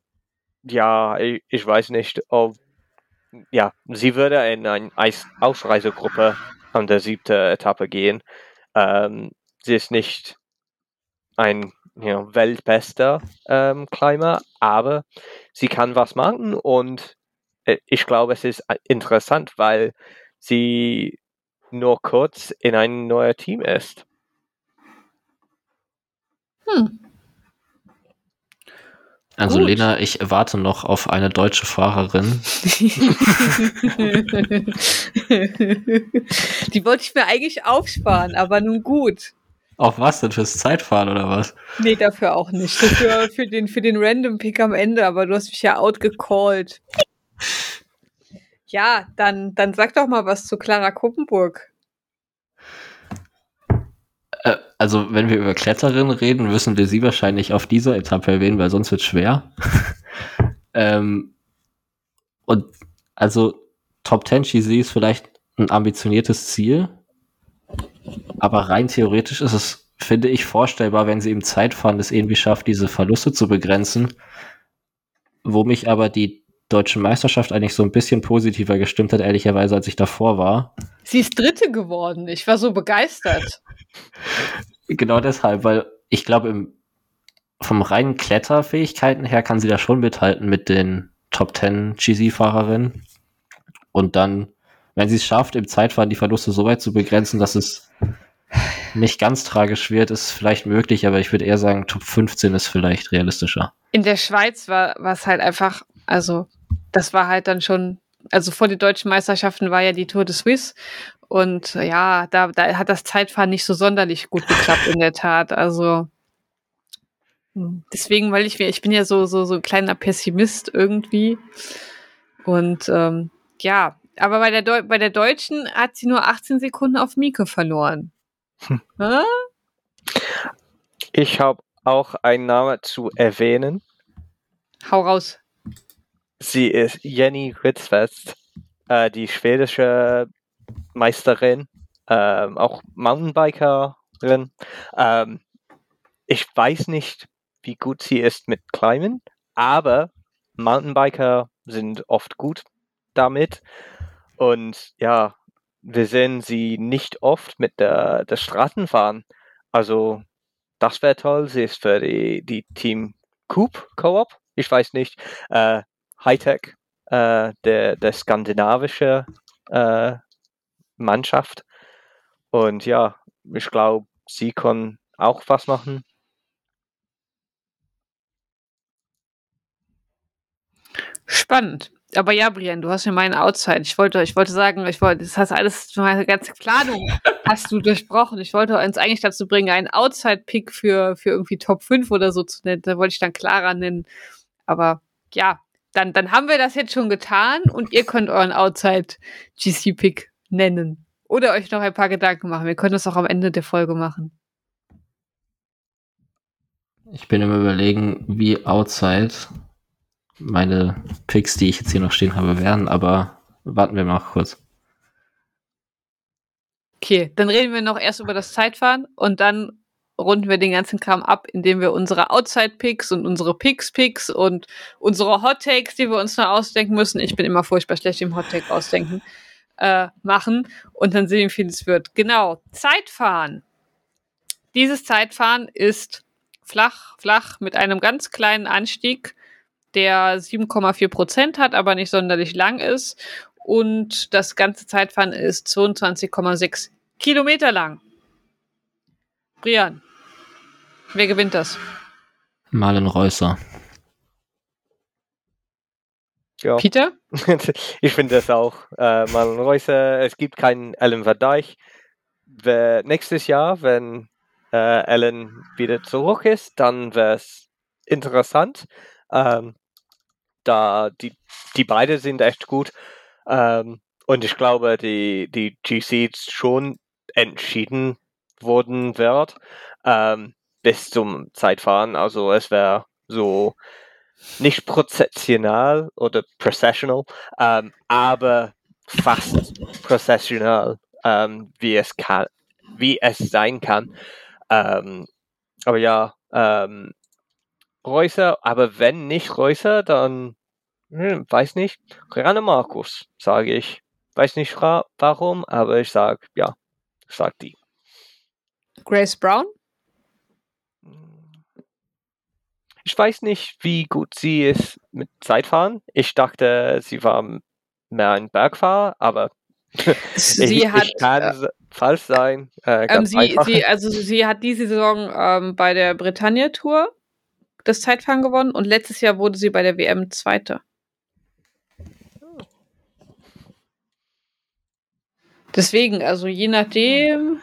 ja, ich, ich weiß nicht, ob ja, sie würde in eine Ausreisegruppe an der siebten Etappe gehen. Ähm, sie ist nicht ein you know, weltbester ähm, Climber, aber sie kann was machen und äh, ich glaube, es ist äh, interessant, weil sie nur kurz in ein neues Team ist. Hm. Also Gut. Lena, ich warte noch auf eine deutsche Fahrerin. Die wollte ich mir eigentlich aufsparen, aber nun gut. Auf was denn? Fürs Zeitfahren oder was? Nee, dafür auch nicht. Für, für, den, für den Random Pick am Ende, aber du hast mich ja outgecallt. Ja, dann, dann sag doch mal was zu Clara Kuppenburg. Äh, also, wenn wir über Kletterinnen reden, müssen wir sie wahrscheinlich auf dieser Etappe erwähnen, weil sonst wird es schwer. ähm, und also, Top 10 GC ist vielleicht ein ambitioniertes Ziel, aber rein theoretisch ist es, finde ich, vorstellbar, wenn sie im Zeitfahren es irgendwie schafft, diese Verluste zu begrenzen. Wo mich aber die deutsche Meisterschaft eigentlich so ein bisschen positiver gestimmt hat, ehrlicherweise, als ich davor war. Sie ist Dritte geworden. Ich war so begeistert. genau deshalb, weil ich glaube, vom reinen Kletterfähigkeiten her kann sie da schon mithalten mit den Top 10 GC-Fahrerinnen. Und dann, wenn sie es schafft, im Zeitfahren die Verluste so weit zu begrenzen, dass es nicht ganz tragisch wird, ist vielleicht möglich, aber ich würde eher sagen, Top 15 ist vielleicht realistischer. In der Schweiz war es halt einfach, also das war halt dann schon, also vor den deutschen Meisterschaften war ja die Tour de Suisse und ja, da, da hat das Zeitfahren nicht so sonderlich gut geklappt, in der Tat. Also hm, deswegen, weil ich mir, ich bin ja so, so, so ein kleiner Pessimist irgendwie. Und ähm, ja, aber bei der, Deu bei der Deutschen hat sie nur 18 Sekunden auf Mieke verloren. Hm. Ich habe auch einen Namen zu erwähnen. Hau raus. Sie ist Jenny Ritzfest, äh, die schwedische Meisterin, ähm, auch Mountainbikerin. Ähm, ich weiß nicht, wie gut sie ist mit Climben, aber Mountainbiker sind oft gut damit. Und ja, wir sehen sie nicht oft mit der, der Straßenfahren. Also das wäre toll. Sie ist für die, die Team Coop Co-op. Ich weiß nicht. Äh, Hightech, äh, der, der skandinavische äh, Mannschaft. Und ja, ich glaube, sie kann auch was machen. Spannend. Aber ja, Brian, du hast mir meinen Outside. Ich wollte, ich wollte sagen, ich wollte, das hast alles, meine ganze Planung hast du durchbrochen. Ich wollte uns eigentlich dazu bringen, einen Outside-Pick für, für irgendwie Top 5 oder so zu nennen. Da wollte ich dann Clara nennen. Aber ja, dann, dann haben wir das jetzt schon getan und ihr könnt euren Outside-GC-Pick nennen. Oder euch noch ein paar Gedanken machen. Wir können das auch am Ende der Folge machen. Ich bin im Überlegen, wie Outside meine Picks, die ich jetzt hier noch stehen habe, wären, aber warten wir mal kurz. Okay, dann reden wir noch erst über das Zeitfahren und dann runden wir den ganzen Kram ab, indem wir unsere Outside-Picks und unsere Picks-Picks und unsere Hot-Takes, die wir uns noch ausdenken müssen, ich bin immer furchtbar schlecht im Hot-Take ausdenken, äh, machen und dann sehen, wie viel es wird. Genau, Zeitfahren. Dieses Zeitfahren ist flach, flach mit einem ganz kleinen Anstieg, der 7,4 Prozent hat, aber nicht sonderlich lang ist. Und das ganze Zeitfahren ist 22,6 Kilometer lang. Brian, wer gewinnt das? Malen Reusser. Ja. Peter? ich finde das auch. Äh, Marlon Reusser, es gibt keinen Ellen Verdeich. Nächstes Jahr, wenn äh, Ellen wieder zurück ist, dann wäre es interessant. Ähm, da die, die beide sind echt gut. Ähm, und ich glaube, die, die GC schon entschieden wurden wird ähm, bis zum Zeitfahren. Also es wäre so nicht prozessional oder processional, ähm, aber fast processional, ähm, wie es kann, wie es sein kann. Ähm, aber ja, ähm, Reusser, aber wenn nicht Reusser, dann hm, weiß nicht. Rane Markus, sage ich. Weiß nicht warum, aber ich sage, ja, sag die. Grace Brown? Ich weiß nicht, wie gut sie ist mit Zeitfahren. Ich dachte, sie war mehr ein Bergfahrer, aber sie ich, hat, ich kann äh, falsch sein. Äh, ähm, sie, sie, also sie hat diese Saison ähm, bei der Bretagne Tour das Zeitfahren gewonnen und letztes Jahr wurde sie bei der WM Zweite. Deswegen, also je nachdem.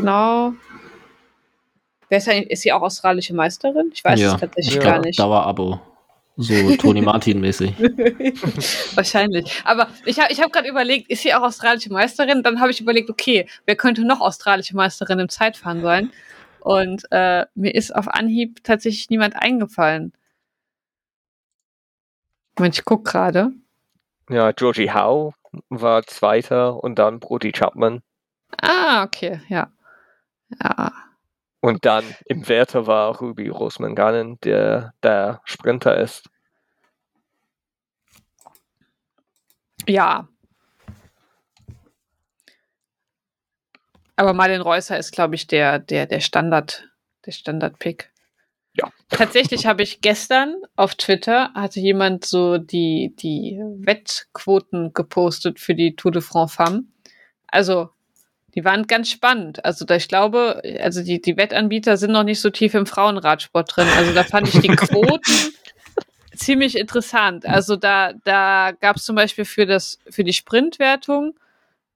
Genau. Wer ist, ist sie auch australische Meisterin? Ich weiß ja. es tatsächlich ja. gar nicht. Dauerabo. So Toni Martin-mäßig. Wahrscheinlich. Aber ich habe ich hab gerade überlegt, ist sie auch australische Meisterin? Dann habe ich überlegt, okay, wer könnte noch australische Meisterin im Zeitfahren sein? Und äh, mir ist auf Anhieb tatsächlich niemand eingefallen. Moment, ich gucke gerade. Ja, Georgie Howe war Zweiter und dann Brody Chapman. Ah, okay, ja. Ja. Und dann im Werter war Ruby Rosman Gannon, der der Sprinter ist. Ja. Aber Martin Reusser ist, glaube ich, der, der, der Standard, der Standard-Pick. Ja. Tatsächlich habe ich gestern auf Twitter hatte jemand so die, die Wettquoten gepostet für die Tour de France Femme. Also, die waren ganz spannend. Also, da ich glaube, also die, die Wettanbieter sind noch nicht so tief im Frauenradsport drin. Also, da fand ich die Quoten ziemlich interessant. Also, da, da gab es zum Beispiel für das, für die Sprintwertung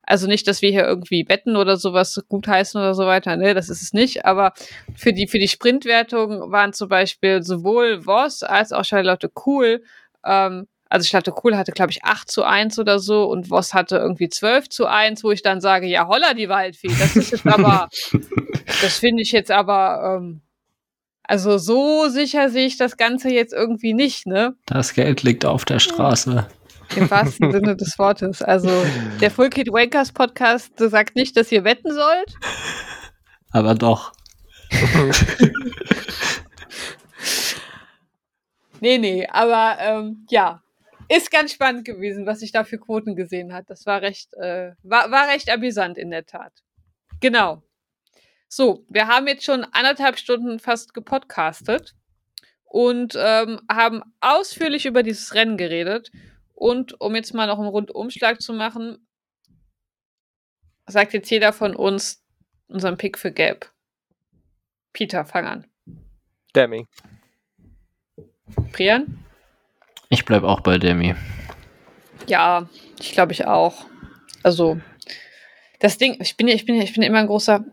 also nicht, dass wir hier irgendwie wetten oder sowas gutheißen oder so weiter, ne, das ist es nicht. Aber für die, für die Sprintwertung waren zum Beispiel sowohl Voss als auch Charlotte Kuhl, ähm, also Charlotte Kuhl hatte, glaube ich, 8 zu 1 oder so und Voss hatte irgendwie 12 zu 1, wo ich dann sage, ja, holla die Waldfee, das ist jetzt aber, das finde ich jetzt aber, ähm, also so sicher sehe ich das Ganze jetzt irgendwie nicht, ne? Das Geld liegt auf der Straße. Im wahrsten Sinne des Wortes. Also der Full Kid Wankers Podcast sagt nicht, dass ihr wetten sollt. Aber doch. nee, nee, aber ähm, ja, ist ganz spannend gewesen, was ich da für Quoten gesehen hat. Das war recht, äh, war, war recht amüsant in der Tat. Genau. So, wir haben jetzt schon anderthalb Stunden fast gepodcastet und ähm, haben ausführlich über dieses Rennen geredet. Und um jetzt mal noch einen Rundumschlag zu machen, sagt jetzt jeder von uns unseren Pick für Gelb. Peter, fang an. Demi. Brian? Ich bleib auch bei Demi. Ja, ich glaube ich auch. Also, das Ding, ich bin ja, ich bin ich bin immer ein großer.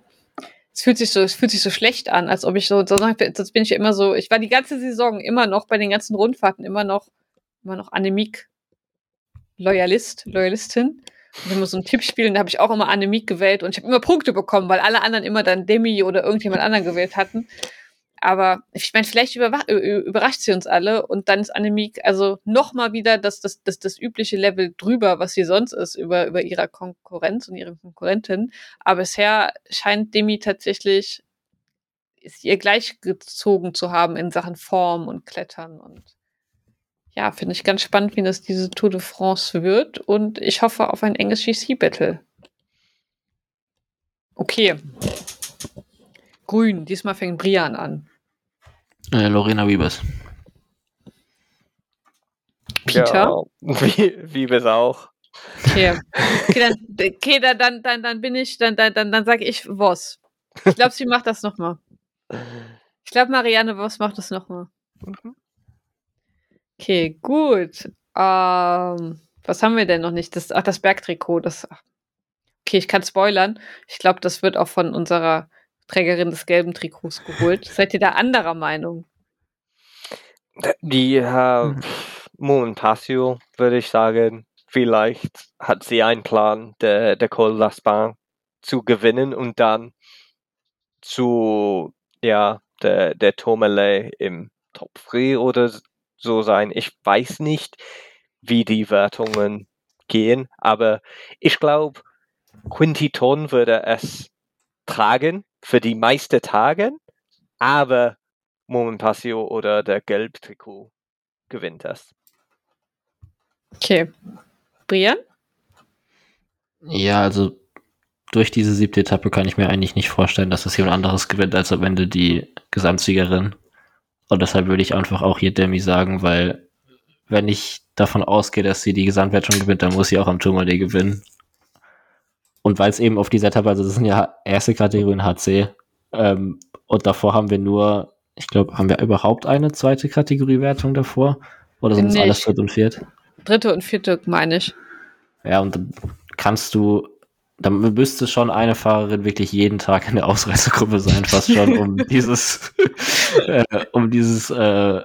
Es fühlt sich so, es fühlt sich so schlecht an, als ob ich so, sonst bin ich ja immer so, ich war die ganze Saison immer noch bei den ganzen Rundfahrten immer noch, immer noch Anämik Loyalist, Loyalistin. Und immer so ein Tippspiel und da habe ich auch immer Annemik gewählt und ich habe immer Punkte bekommen, weil alle anderen immer dann Demi oder irgendjemand anderen gewählt hatten. Aber ich meine, vielleicht überrascht sie uns alle und dann ist Annemik also nochmal wieder das, das, das, das übliche Level drüber, was sie sonst ist, über, über ihrer Konkurrenz und ihre Konkurrentin. Aber bisher scheint Demi tatsächlich ist ihr gleichgezogen zu haben in Sachen Form und Klettern und ja, finde ich ganz spannend, wie das diese Tour de France wird. Und ich hoffe auf ein enges GC-Battle. Okay. Grün, diesmal fängt Brian an. Äh, Lorena Wiebes. Peter? Ja, wie, Wiebes auch. Okay. Okay, dann, okay, dann, dann, dann bin ich, dann, dann, dann, dann sage ich Voss. Ich glaube, sie macht das nochmal. Ich glaube, Marianne Voss macht das nochmal. Mhm. Okay, gut. Ähm, was haben wir denn noch nicht? Das, ach, das Bergtrikot. Das, okay, ich kann spoilern. Ich glaube, das wird auch von unserer Trägerin des gelben Trikots geholt. Seid ihr da anderer Meinung? Die äh, Moon Passio, würde ich sagen. Vielleicht hat sie einen Plan, der, der Col d'Aspin zu gewinnen und dann zu ja, der, der Tourmalet im Top 3 oder so sein. Ich weiß nicht, wie die Wertungen gehen, aber ich glaube, Quinty Ton würde es tragen für die meisten Tage, aber Moment Passio oder der Gelbtrikot gewinnt das. Okay. Brian? Ja, also durch diese siebte Etappe kann ich mir eigentlich nicht vorstellen, dass das jemand anderes gewinnt als am Ende die Gesamtsiegerin. Und deshalb würde ich einfach auch hier Demi sagen, weil wenn ich davon ausgehe, dass sie die Gesamtwertung gewinnt, dann muss sie auch am Tourmalet gewinnen. Und weil es eben auf dieser Etappe, also das sind ja erste Kategorien HC, ähm, und davor haben wir nur, ich glaube, haben wir überhaupt eine zweite Kategoriewertung davor? Oder sind es alles dritte und vierte? Dritte und vierte, meine ich. Ja, und dann kannst du, dann müsste schon eine Fahrerin wirklich jeden Tag in der Ausreißergruppe sein, fast schon, um dieses, äh, um dieses äh,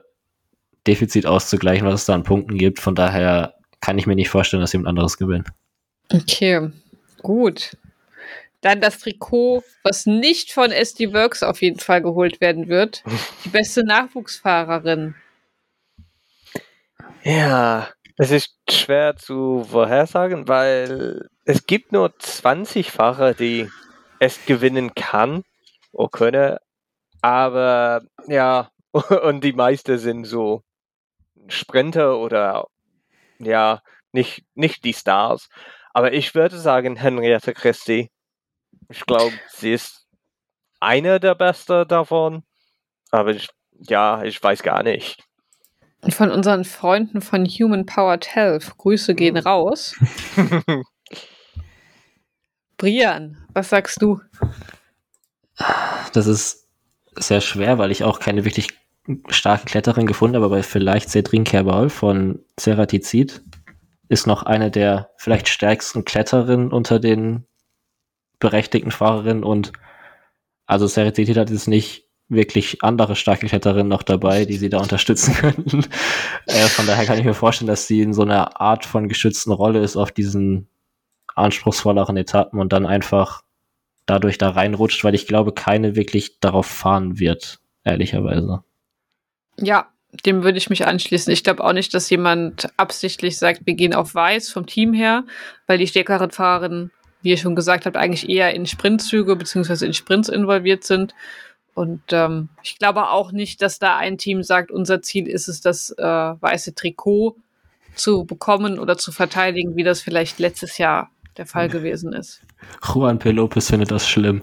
Defizit auszugleichen, was es da an Punkten gibt. Von daher kann ich mir nicht vorstellen, dass jemand anderes gewinnt. Okay, gut. Dann das Trikot, was nicht von SD Works auf jeden Fall geholt werden wird. Die beste Nachwuchsfahrerin. Ja, es ist schwer zu vorhersagen, weil es gibt nur 20 Fahrer, die es gewinnen kann oder können. Aber ja, und die meisten sind so Sprinter oder ja, nicht, nicht die Stars. Aber ich würde sagen, Henriette Christie ich glaube, sie ist einer der Besten davon. Aber ich, ja, ich weiß gar nicht. Von unseren Freunden von Human Powered Health. Grüße gehen hm. raus. Brian, was sagst du? Das ist sehr schwer, weil ich auch keine wirklich starke Kletterin gefunden habe, aber vielleicht Cedrin Kerbal von Ceratizid ist noch eine der vielleicht stärksten Kletterinnen unter den berechtigten Fahrerin und also Serenzität hat jetzt nicht wirklich andere starke Kletterinnen noch dabei, die sie da unterstützen könnten. äh, von daher kann ich mir vorstellen, dass sie in so einer Art von geschützten Rolle ist auf diesen anspruchsvolleren Etappen und dann einfach dadurch da reinrutscht, weil ich glaube, keine wirklich darauf fahren wird, ehrlicherweise. Ja, dem würde ich mich anschließen. Ich glaube auch nicht, dass jemand absichtlich sagt, wir gehen auf Weiß vom Team her, weil die stärkeren Fahrerinnen wie ihr schon gesagt habt, eigentlich eher in Sprintzüge beziehungsweise in Sprints involviert sind. Und ähm, ich glaube auch nicht, dass da ein Team sagt, unser Ziel ist es, das äh, weiße Trikot zu bekommen oder zu verteidigen, wie das vielleicht letztes Jahr der Fall gewesen ist. Juan P. Lopez findet das schlimm.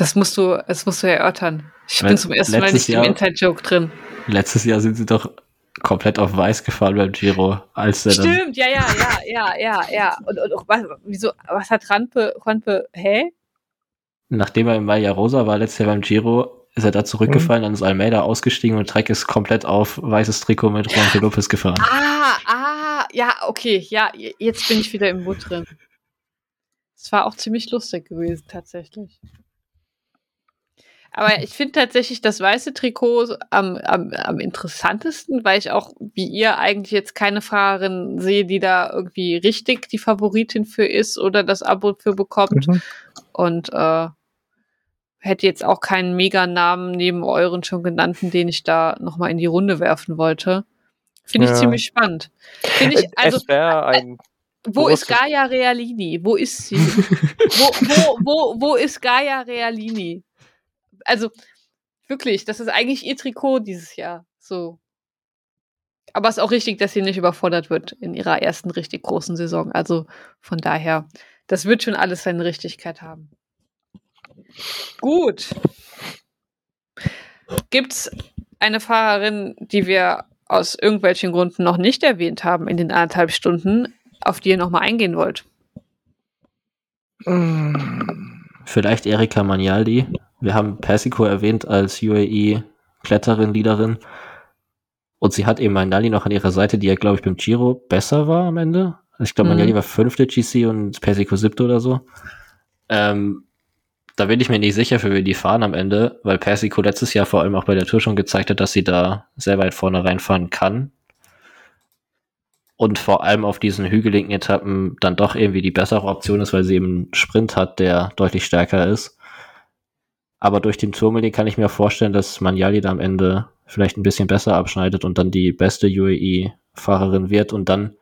Das musst du, das musst du erörtern. Ich bin zum ersten Mal nicht Jahr, im Inside-Joke drin. Letztes Jahr sind sie doch komplett auf weiß gefahren beim Giro, als er Stimmt, ja, ja, ja, ja, ja, ja. Und, und, und was, wieso, was hat Rampe, Rampe, hä? Nachdem er im Maya Rosa war, letztes Jahr beim Giro, ist er da zurückgefallen, mhm. dann ist Almeida ausgestiegen und Trek ist komplett auf weißes Trikot mit Juan Lopez gefahren. Ah, ah, ja, okay, ja, jetzt bin ich wieder im Boot drin. Es war auch ziemlich lustig gewesen, tatsächlich. Aber ich finde tatsächlich das weiße Trikot am, am, am interessantesten, weil ich auch, wie ihr, eigentlich jetzt keine Fahrerin sehe, die da irgendwie richtig die Favoritin für ist oder das Abo für bekommt. Mhm. Und äh, hätte jetzt auch keinen Meganamen neben euren schon genannten, den ich da nochmal in die Runde werfen wollte. Finde ich ja. ziemlich spannend. Finde ich, also, es wäre ein wo ist Gaia Realini? Wo ist sie? wo, wo, wo, wo ist Gaia Realini? Also wirklich, das ist eigentlich ihr Trikot dieses Jahr. So. Aber es ist auch richtig, dass sie nicht überfordert wird in ihrer ersten richtig großen Saison. Also von daher, das wird schon alles seine Richtigkeit haben. Gut. Gibt's eine Fahrerin, die wir aus irgendwelchen Gründen noch nicht erwähnt haben in den anderthalb Stunden, auf die ihr nochmal eingehen wollt? Vielleicht Erika Magnaldi, wir haben Persico erwähnt als UAE-Kletterin, Leaderin. Und sie hat eben Manali noch an ihrer Seite, die ja, glaube ich, beim Giro besser war am Ende. Also ich glaube, mhm. Manali war fünfte GC und Persico siebte oder so. Ähm, da bin ich mir nicht sicher, für wen die fahren am Ende, weil Persico letztes Jahr vor allem auch bei der Tour schon gezeigt hat, dass sie da sehr weit vorne reinfahren kann. Und vor allem auf diesen hügeligen Etappen dann doch irgendwie die bessere Option ist, weil sie eben einen Sprint hat, der deutlich stärker ist. Aber durch den Turmeli kann ich mir vorstellen, dass Manjali da am Ende vielleicht ein bisschen besser abschneidet und dann die beste UAE-Fahrerin wird. Und dann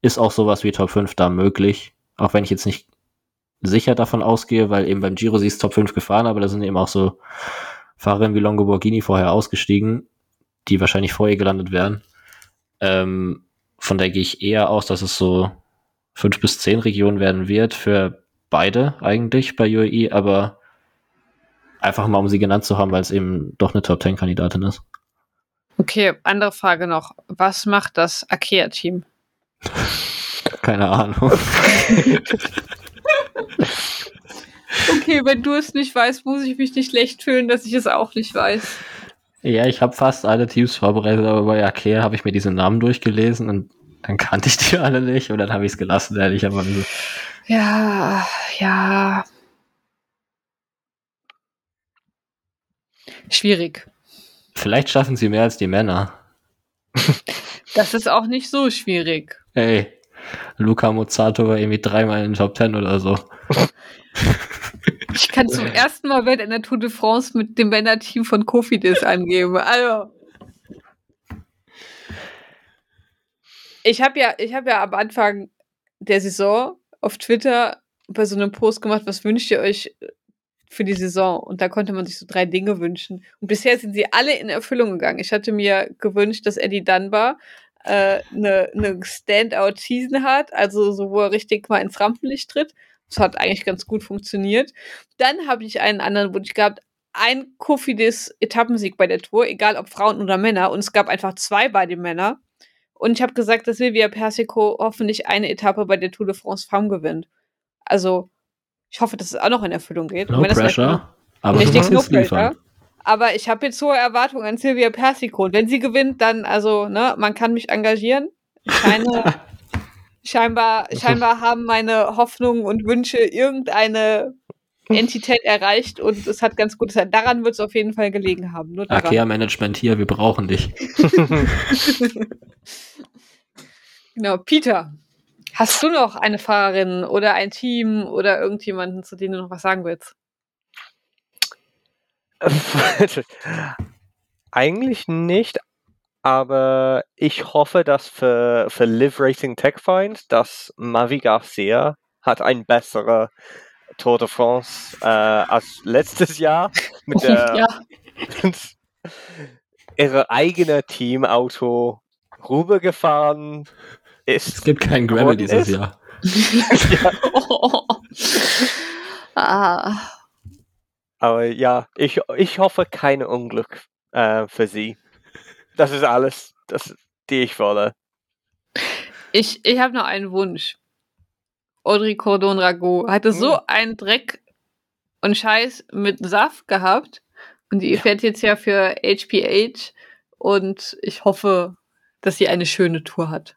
ist auch sowas wie Top 5 da möglich. Auch wenn ich jetzt nicht sicher davon ausgehe, weil eben beim Giro sie ist Top 5 gefahren, aber da sind eben auch so Fahrerinnen wie Longo Borghini vorher ausgestiegen, die wahrscheinlich vor ihr gelandet wären. Ähm, von der gehe ich eher aus, dass es so fünf bis zehn Regionen werden wird für beide eigentlich bei UAE, aber einfach mal um sie genannt zu haben, weil es eben doch eine Top 10 Kandidatin ist. Okay, andere Frage noch. Was macht das Akea-Team? Keine Ahnung. okay, wenn du es nicht weißt, muss ich mich nicht schlecht fühlen, dass ich es auch nicht weiß. Ja, ich habe fast alle Teams vorbereitet, aber bei Akea habe ich mir diese Namen durchgelesen und dann kannte ich die alle nicht und dann habe ich es gelassen, ehrlicherweise. Ja, ja. Schwierig. Vielleicht schaffen sie mehr als die Männer. Das ist auch nicht so schwierig. Ey, Luca Mozzato war irgendwie dreimal in den Top Ten oder so. Ich kann zum ersten Mal während der Tour de France mit dem Männerteam von Kofidis angeben. Also. Ich habe ja, ich habe ja am Anfang der Saison auf Twitter bei so einem Post gemacht, was wünscht ihr euch für die Saison? Und da konnte man sich so drei Dinge wünschen. Und bisher sind sie alle in Erfüllung gegangen. Ich hatte mir gewünscht, dass Eddie Dunbar eine äh, ne, ne Standout-Season hat, also so, wo er richtig mal ins Rampenlicht tritt. Das hat eigentlich ganz gut funktioniert. Dann habe ich einen anderen Wunsch gehabt. Ein Kofidis Etappensieg bei der Tour, egal ob Frauen oder Männer. Und es gab einfach zwei bei den Männern. Und ich habe gesagt, dass Silvia Persico hoffentlich eine Etappe bei der Tour de France Femme gewinnt. Also, ich hoffe, dass es auch noch in Erfüllung geht. No pressure. aber richtig no pressure. Aber ich habe jetzt hohe Erwartungen an Silvia Persico. Und wenn sie gewinnt, dann, also, ne, man kann mich engagieren. Scheine Scheinbar, scheinbar haben meine Hoffnungen und Wünsche irgendeine Entität erreicht und es hat ganz gut sein. Daran wird es auf jeden Fall gelegen haben. Akea-Management hier, wir brauchen dich. genau, Peter, hast du noch eine Fahrerin oder ein Team oder irgendjemanden, zu dem du noch was sagen willst? Eigentlich nicht, aber ich hoffe, dass für, für Live Racing Tech Find, dass Mavi Garcia hat ein besserer Tour de France äh, als letztes Jahr mit der ja. ihre eigene Teamauto rübergefahren ist. Es gibt keinen Gravel dieses ist. Jahr. ja. ah. Aber ja, ich, ich hoffe kein Unglück äh, für sie. Das ist alles, das, die ich wolle. Ich, ich habe noch einen Wunsch. Audrey Cordon Rago hatte so hm. einen Dreck und Scheiß mit Saft gehabt. Und die ja. fährt jetzt ja für HPH. Und ich hoffe, dass sie eine schöne Tour hat.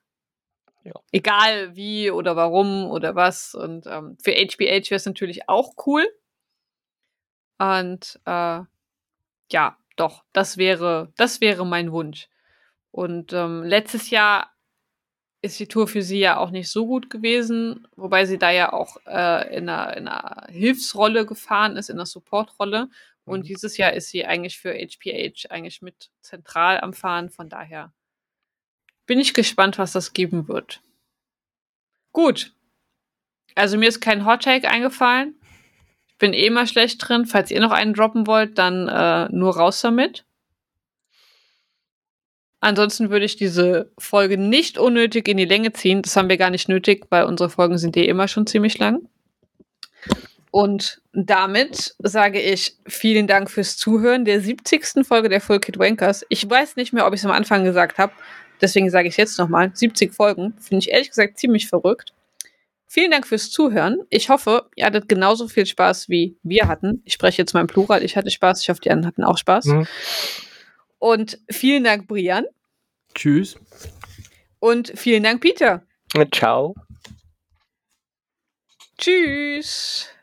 Ja. Egal wie oder warum oder was. Und ähm, für HPH wäre es natürlich auch cool. Und äh, ja, doch, das wäre, das wäre mein Wunsch. Und ähm, letztes Jahr ist die Tour für sie ja auch nicht so gut gewesen, wobei sie da ja auch äh, in, einer, in einer Hilfsrolle gefahren ist, in einer Supportrolle. Und mhm. dieses Jahr ist sie eigentlich für HPH eigentlich mit zentral am Fahren. Von daher bin ich gespannt, was das geben wird. Gut. Also mir ist kein Hot Take eingefallen bin eh mal schlecht drin. Falls ihr noch einen droppen wollt, dann äh, nur raus damit. Ansonsten würde ich diese Folge nicht unnötig in die Länge ziehen. Das haben wir gar nicht nötig, weil unsere Folgen sind eh immer schon ziemlich lang. Und damit sage ich vielen Dank fürs Zuhören der 70. Folge der Full Kid Wankers. Ich weiß nicht mehr, ob ich es am Anfang gesagt habe. Deswegen sage ich es jetzt nochmal. 70 Folgen. Finde ich ehrlich gesagt ziemlich verrückt. Vielen Dank fürs Zuhören. Ich hoffe, ihr hattet genauso viel Spaß wie wir hatten. Ich spreche jetzt mal im Plural. Ich hatte Spaß. Ich hoffe, die anderen hatten auch Spaß. Mhm. Und vielen Dank, Brian. Tschüss. Und vielen Dank, Peter. Ciao. Tschüss.